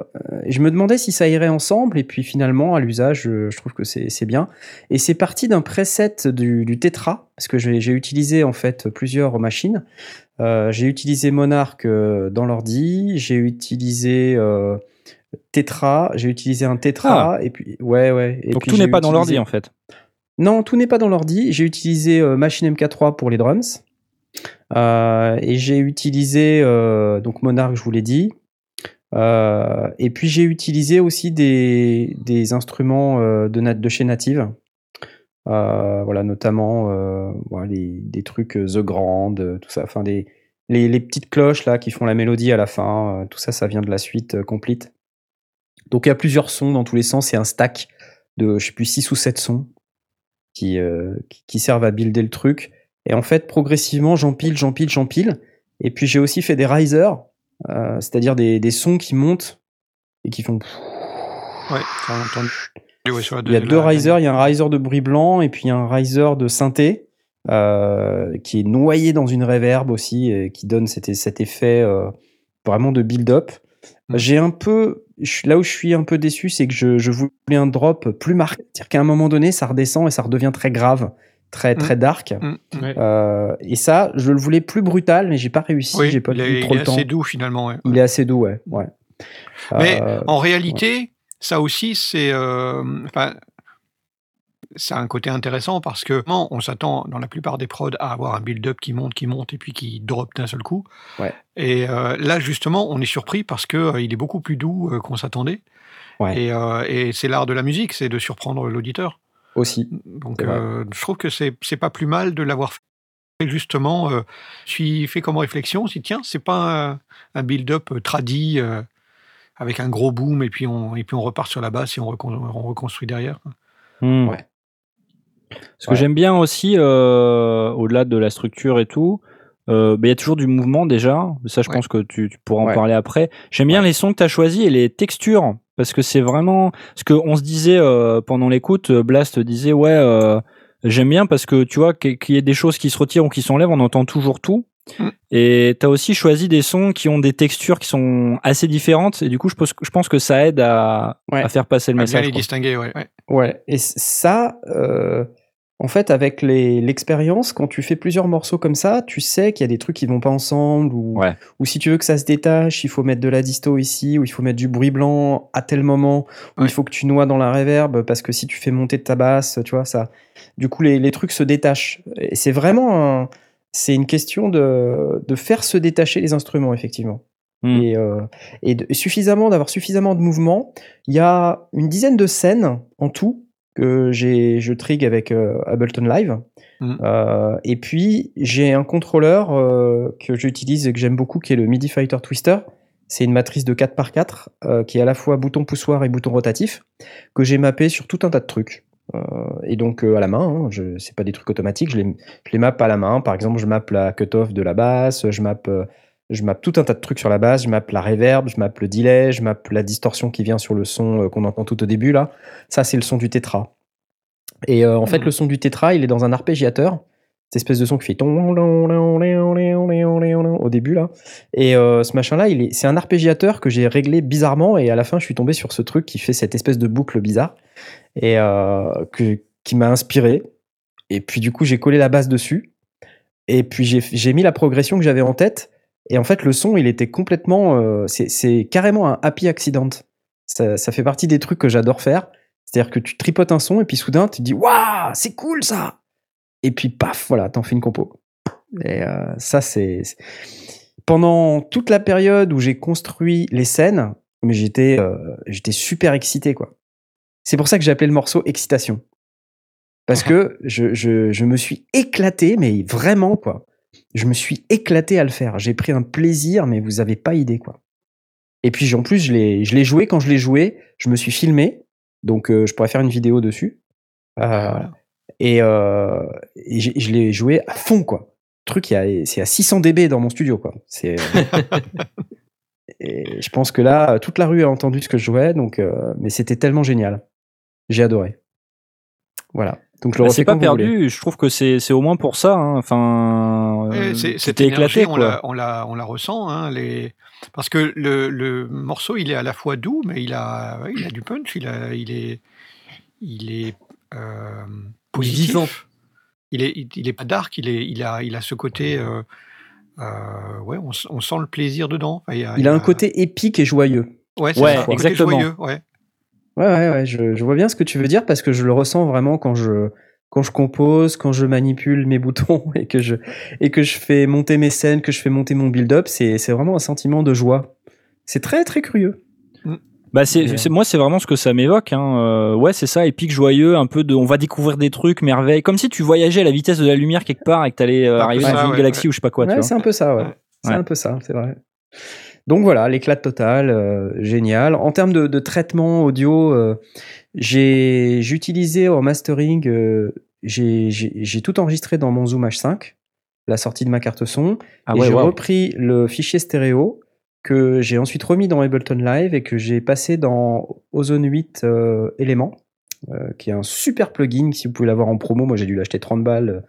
je me demandais si ça irait ensemble. Et puis finalement, à l'usage, je, je trouve que c'est bien. Et c'est parti d'un preset du, du Tetra, parce que j'ai utilisé en fait plusieurs machines. Euh, j'ai utilisé Monarch euh, dans l'ordi, j'ai utilisé euh, Tetra, j'ai utilisé un Tetra, et puis ouais, ouais. Et Donc puis tout n'est pas dans l'ordi en fait. Non, tout n'est pas dans l'ordi. J'ai utilisé euh, Machine MK3 pour les drums. Euh, et j'ai utilisé euh, donc Monarch, je vous l'ai dit. Et puis j'ai utilisé aussi des, instruments de, de chez Native. Voilà, notamment des trucs The Grand, tout ça. Enfin, des, les, petites cloches là qui font la mélodie à la fin. tout ça, ça vient de la suite complete. Donc il y a plusieurs sons dans tous les sens. C'est un stack de, je sais plus, 6 ou 7 sons qui, euh, qui, qui servent à builder le truc. Et en fait, progressivement, j'empile, j'empile, j'empile. Et puis j'ai aussi fait des risers, euh, c'est-à-dire des, des sons qui montent et qui font. Ouais, Ouais, sur la- Il y a deux la- risers, il y a un riser de bruit blanc et puis un riser de synthé euh, qui est noyé dans une reverb aussi et qui donne cet, cet effet vraiment de build-up. Mm. J'ai un peu, je là où je suis un peu déçu, c'est que je, je voulais un drop plus marqué, c'est-à-dire qu'à un moment donné, ça redescend et ça redevient très grave, très très dark. Mm, mm. Euh, et ça, je le voulais plus brutal, mais j'ai pas réussi, Oui, j'ai pas il eu est, trop il est le temps. assez doux finalement. ouais. Il est assez doux, ouais. ouais. Mais Euh, en réalité, ça aussi, c'est euh, enfin, ça a un côté intéressant parce que non, on s'attend dans la plupart des prods à avoir un build-up qui monte, qui monte et puis qui drop d'un seul coup. Ouais. Et euh, là, justement, on est surpris parce que euh, il est beaucoup plus doux euh, qu'on s'attendait. Ouais. Et, euh, et c'est l'art de la musique, c'est de surprendre l'auditeur. aussi. Donc, euh, je trouve que c'est c'est pas plus mal de l'avoir fait. Justement, euh, je suis fait comme réflexion, si tiens, c'est pas un, un build-up tradi euh, avec un gros boom et puis on et puis on repart sur la basse et on, recon- on reconstruit derrière. Hmm. Ouais. Ce que j'aime bien aussi, euh, au-delà de la structure et tout, euh, bah, il y a toujours du mouvement déjà. Ça, je Ouais. pense que tu, tu pourras en Ouais. parler après. J'aime bien les sons que tu as choisis et les textures. Parce que c'est vraiment. Ce qu'on se disait euh, pendant l'écoute, Blast disait Ouais, euh, j'aime bien parce que tu vois, qu'il y ait des choses qui se retirent ou qui s'enlèvent, on entend toujours tout. Mm. Et tu as aussi choisi des sons qui ont des textures qui sont assez différentes. Et du coup, je pense, je pense que ça aide à, Ouais. à faire passer le À bien message. les quoi. distinguer, ouais. ouais. Ouais, et ça, euh, en fait, avec les- l'expérience, quand tu fais plusieurs morceaux comme ça, tu sais qu'il y a des trucs qui vont pas ensemble, ou, Ouais. ou si tu veux que ça se détache, il faut mettre de la disto ici, ou il faut mettre du bruit blanc à tel moment, ou Ouais. il faut que tu noies dans la reverb, parce que si tu fais monter ta basse, tu vois, ça, du coup, les, les trucs se détachent. Et c'est vraiment un- c'est une question de, de faire se détacher les instruments, effectivement. Hmm. Et, euh, et de- suffisamment d'avoir suffisamment de mouvement. Il y a une dizaine de scènes en tout que j'ai je trigue avec euh, Ableton Live. Hmm. Euh, et puis j'ai un contrôleur euh, que j'utilise et que j'aime beaucoup qui est le MIDI Fighter Twister. C'est une matrice de 4x4 euh, qui est à la fois bouton poussoir et bouton rotatif que j'ai mappé sur tout un tas de trucs. Et donc à la main, hein, je c'est pas des trucs automatiques, je les, je les mappe à la main. Par exemple, je mappe la cutoff de la basse, je mappe, je mappe tout un tas de trucs sur la basse, je mappe la reverb, je mappe le delay, je mappe la distorsion qui vient sur le son euh, qu'on entend tout au début là. Ça, c'est le son du tétra. Et euh, en fait, Mhm. le son du tétra, il est dans un arpégiateur, cette espèce de son qui fait ton au début là. Et euh, ce machin-là, il est, c'est un arpégiateur que j'ai réglé bizarrement et à la fin, je suis tombé sur ce truc qui fait cette espèce de boucle bizarre et euh, que, qui m'a inspiré. Et puis du coup, j'ai collé la basse dessus. Et puis j'ai mis la progression que j'avais en tête. Et en fait, le son, il était complètement. euh, c'est, carrément un happy accident. Ça, ça fait partie des trucs que j'adore faire. C'est-à-dire que tu tripotes un son et puis soudain, tu te dis Waouh, c'est cool ça Et puis paf, voilà, t'en fais une compo. Et euh, ça, c'est. c'est- Pendant toute la période où j'ai construit les scènes, mais j'étais, euh, j'étais super excité, quoi. C'est pour ça que j'ai appelé le morceau Excitation. Parce que je, je, je me suis éclaté, mais vraiment, quoi. Je me suis éclaté à le faire. J'ai pris un plaisir, mais vous avez pas idée, quoi. Et puis, en plus, je l'ai, joué. Quand je l'ai joué, je me suis filmé. Donc, euh, je pourrais faire une vidéo dessus. Euh, Voilà. Et, euh, et je l'ai joué à fond, quoi. Le truc, c'est à 600 dB dans mon studio, quoi. C'est. [laughs] et je pense que là, toute la rue a entendu ce que je jouais, donc. mais c'était tellement génial. J'ai adoré. Voilà. Donc, je le Bah, c'est pas perdu. Je trouve que c'est c'est au moins pour ça. hein. Enfin, euh, énergie, éclaté on, la, on, la, on la ressent. Hein, les... Parce que le, le morceau, il est à la fois doux, mais il a, ouais, il a du punch, il, a, il est, il est euh, positif. vivant. Il est, il, il est pas dark, il, est, il, a, il a ce côté. euh, euh, ouais, on, sent le plaisir dedans. Enfin, Il a un côté épique et joyeux. Ouais, c'est Ouais, exactement. joyeux, ouais. Ouais, ouais, ouais, je, je vois bien ce que tu veux dire parce que je le ressens vraiment quand je, quand je compose, quand je manipule mes [laughs] boutons et que je, et que je fais monter mes scènes, que je fais monter mon build-up. C'est, c'est vraiment un sentiment de joie. C'est très, très curieux. Bah c'est, Mais, c'est- moi c'est vraiment ce que ça m'évoque. Hein. Euh, ouais c'est ça, épique, joyeux, un peu de, on va découvrir des trucs, merveilles, comme si tu voyageais à la vitesse de la lumière quelque part et que t'allais euh, arriver dans une ouais, galaxie ouais. ou je sais pas quoi. c'est un peu ça, ouais. Ouais. C'est un peu ça, c'est vrai. Donc voilà, l'éclat total, euh, génial. En termes de, de traitement audio, euh, j'ai, utilisé en mastering, euh, j'ai, tout enregistré dans mon Zoom H5, la sortie de ma carte son. Ah et ouais, j'ai repris le fichier stéréo que j'ai ensuite remis dans Ableton Live et que j'ai passé dans Ozone 8 euh, Element, euh, qui est un super plugin. Si vous pouvez l'avoir en promo, moi j'ai dû l'acheter 30 balles euh,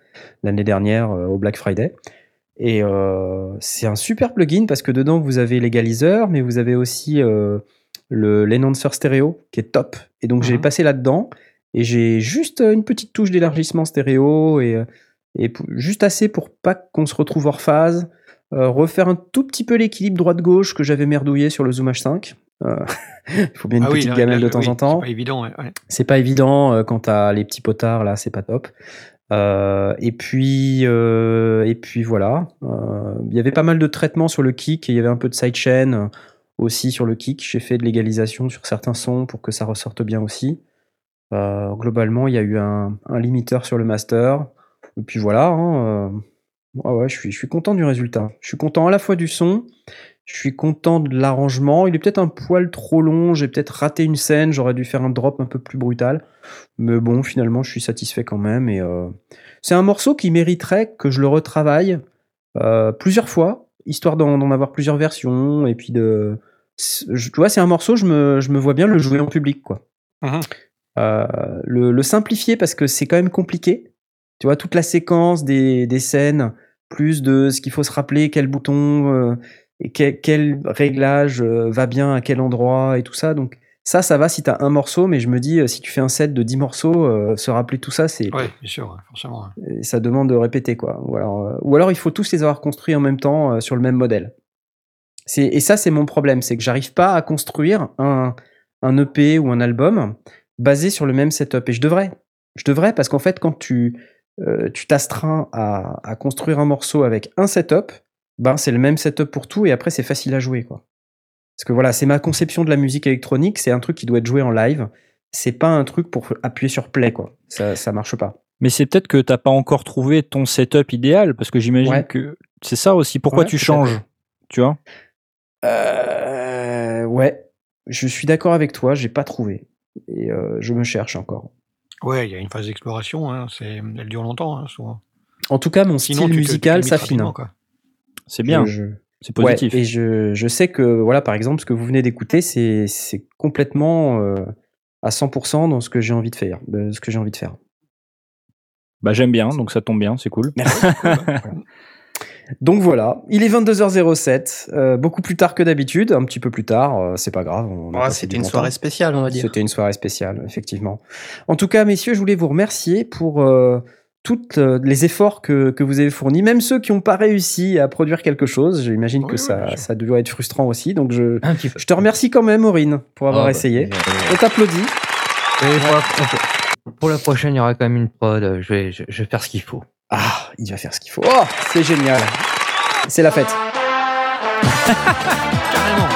l'année dernière euh, au Black Friday. Et euh, c'est un super plugin parce que dedans vous avez l'égaliseur, mais vous avez aussi euh, le l'enhancer stéréo qui est top. Et donc j'ai Mhm. passé là-dedans et j'ai juste une petite touche d'élargissement stéréo et, euh, juste assez pour pas qu'on se retrouve hors phase. Euh, refaire un tout petit peu l'équilibre droite-gauche que j'avais merdouillé sur le Zoom H5. Euh, [laughs] Il faut bien une Ah oui, petite là, gamelle là, de temps oui, en temps C'est pas évident, ouais, ouais. c'est pas évident euh, quand t'as les petits potards là, c'est pas top. Euh, et puis euh, et puis voilà, Euh, il y avait pas mal de traitements sur le kick il y avait un peu de sidechain aussi sur le kick. J'ai fait de l'égalisation sur certains sons pour que ça ressorte bien aussi. Globalement, il y a eu un, limiteur sur le master. Et puis voilà. hein, ouais, ouais, je suis, je suis content du résultat. Je suis content à la fois du son, je suis content de l'arrangement. Il est peut-être un poil trop long, j'ai peut-être raté une scène, j'aurais dû faire un drop un peu plus brutal. Mais bon, finalement, je suis satisfait quand même. Et euh, c'est un morceau qui mériterait que je le retravaille euh, plusieurs fois, histoire d'en avoir plusieurs versions. Et puis de. je- Tu vois, c'est un morceau, je me, je me vois bien le jouer en public, quoi. Mhm. Euh, le, le simplifier parce que c'est quand même compliqué. Tu vois, toute la séquence des, des scènes, plus de ce qu'il faut se rappeler, quel bouton, euh, et quel, quel réglage euh, va bien à quel endroit et tout ça. Donc, ça, ça va si tu as un morceau, mais je me dis, euh, si tu fais un set de 10 morceaux, euh, se rappeler tout ça, c'est Ouais, bien sûr, forcément. ouais. ça demande de répéter quoi. Ou alors, euh, ou alors il faut tous les avoir construits en même temps euh, sur le même modèle. Et ça c'est mon problème, c'est que j'arrive pas à construire un un EP ou un album basé sur le même setup. Et je devrais, je devrais parce qu'en fait quand tu tu t'astreins à, à construire un morceau avec un setup, ben c'est le même setup pour tout et après c'est facile à jouer quoi. Parce que voilà, c'est ma conception de la musique électronique, c'est un truc qui doit être joué en live. C'est pas un truc pour appuyer sur play quoi. Ça ça marche pas. Mais c'est peut-être que t'as pas encore trouvé ton setup idéal, parce que j'imagine Ouais. que c'est ça aussi. Pourquoi Ouais, tu changes. Tu vois? Euh, ouais, je suis d'accord avec toi, j'ai pas trouvé et euh, je me cherche encore. Ouais, il y a une phase d'exploration, hein, c'est, elle dure longtemps, hein, souvent. En tout cas, mon Sinon, style musical s'affine. C'est bien, Je- je- c'est Ouais, positif. et je, je sais que, voilà, par exemple, ce que vous venez d'écouter, c'est c'est complètement euh, à 100% dans ce que j'ai envie de faire. De ce que j'ai envie de faire. Bah j'aime bien, donc ça tombe bien, c'est cool. [laughs] Donc voilà, il est 22h07, euh, beaucoup plus tard que d'habitude, un petit peu plus tard, euh, c'est pas grave. Ah, passé C'était une soirée spéciale, on va dire. C'était une soirée spéciale, effectivement. En tout cas, messieurs, je voulais vous remercier pour euh, tous les efforts que, que vous avez fournis, même ceux qui n'ont pas réussi à produire quelque chose. J'imagine Oui, que oui, ça, ça doit être frustrant aussi. Donc je, je te remercie quand même, Aurine, pour avoir Ah, bah, essayé. euh, On t'applaudit. et pour, la, pour la prochaine, il y aura quand même une prod. Je vais, je, je vais faire ce qu'il faut. Ah, il va faire ce qu'il faut. Oh, c'est génial. C'est la fête. [laughs] Carrément.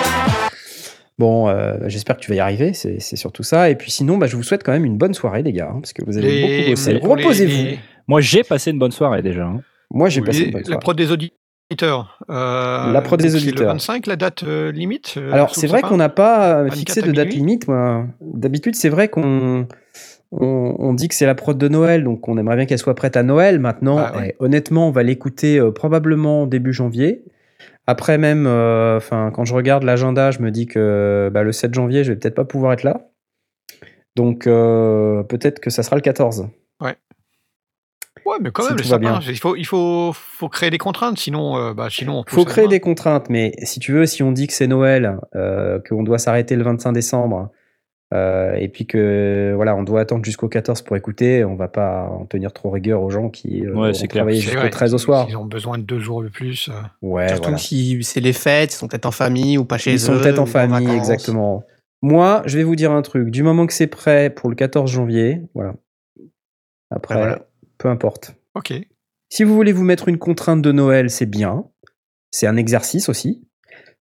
Bon, euh, j'espère que tu vas y arriver, c'est c'est surtout ça. Et puis sinon, bah, je vous souhaite quand même une bonne soirée, les gars, hein, parce que vous avez beaucoup bossé. les- Reposez-vous. les- Moi j'ai passé une bonne soirée déjà. hein. Moi, j'ai oui, passé une bonne La soirée. prod des auditeurs. euh, La prod des auditeurs. le 25, la date euh, limite euh, Alors, c'est vrai qu'on n'a pas euh, 24 fixé de date limite. moi. D'habitude, c'est vrai qu'on on, on dit que c'est la prod de Noël, donc on aimerait bien qu'elle soit prête à Noël. Maintenant, ouais. eh, honnêtement, on va l'écouter euh, probablement début janvier. Après même, euh, enfin, quand je regarde l'agenda, je me dis que bah, le 7 janvier, je vais peut-être pas pouvoir être là. Donc, euh, peut-être que ça sera le 14. Ouais, mais quand Si même, sympa. bien. Il faut, il faut, faut créer des contraintes, sinon, euh, bah, sinon on faut créer des contraintes, mais si tu veux, si on dit que c'est Noël, euh, qu'on doit s'arrêter le 25 décembre, euh, et puis que voilà, on doit attendre jusqu'au 14 pour écouter, on va pas en tenir trop rigueur aux gens qui euh, Ouais, C'est jusqu'au vrai, 13 au soir. Ils ont besoin de deux jours de plus. euh, Ouais, Surtout voilà. si c'est les fêtes, ils sont peut-être en famille ou pas chez eux. Ils sont peut-être en famille, exactement. Moi, je vais vous dire un truc. Du moment que c'est prêt pour le 14 janvier, voilà. Après, Ben voilà. Peu importe. Ok. Si vous voulez vous mettre une contrainte de Noël, c'est bien. C'est un exercice aussi.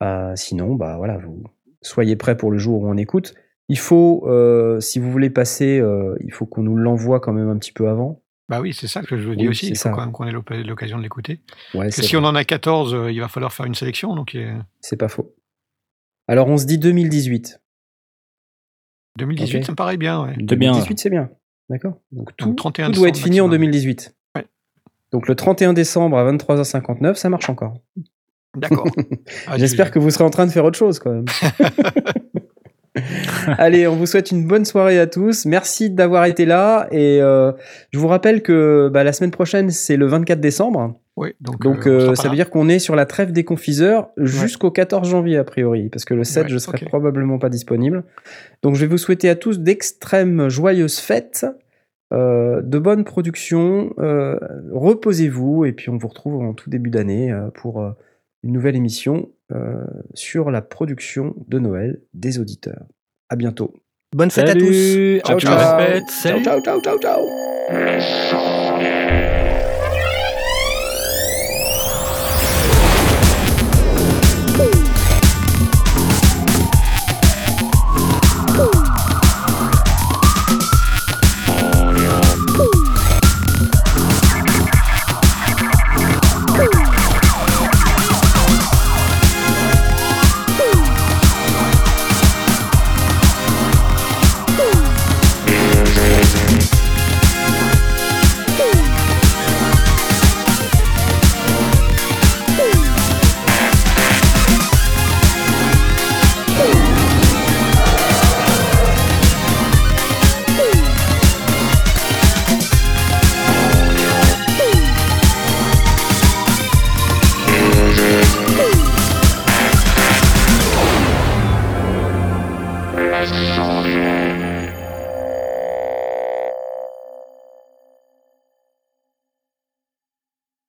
Euh, sinon, bah voilà, vous soyez prêts pour le jour où on écoute. Il faut, euh, si vous voulez passer, euh, il faut qu'on nous l'envoie quand même un petit peu avant. Bah oui, c'est ça que je vous dis Oui, aussi. Il faut ça. quand même qu'on ait l'oc- l'occasion de l'écouter. Ouais, Parce que c'est si vrai. on en a 14, euh, il va falloir faire une sélection. Donc C'est pas faux. Alors, on se dit 2018. 2018, Ok. ça me paraît bien. Ouais. C'est bien. 2018, c'est bien. D'accord Donc tout, Donc, 31 tout doit être fini en maximum. 2018. Ouais. Donc le 31 décembre à 23h59, ça marche encore. D'accord. [laughs] Ah, J'espère que vous serez en train de faire autre chose quand même. [laughs] [laughs] [laughs] Allez, on vous souhaite une bonne soirée à tous. Merci d'avoir été là. Et euh, je vous rappelle que bah, la semaine prochaine, c'est le 24 décembre. Oui, donc, Donc euh, euh, ça veut dire qu'on est sur la trêve des confiseurs jusqu'au 14 janvier, a priori. Parce que le 7, Ouais, je serai probablement pas disponible. Donc je vais vous souhaiter à tous d'extrêmes joyeuses fêtes. euh, de bonnes productions, euh, reposez-vous et puis on vous retrouve en tout début d'année pour euh, une nouvelle émission euh, sur la production de Noël des auditeurs. À bientôt. Bonne fête à tous. Salut Ciao, ciao. Ciao, ciao, ciao, ciao, ciao.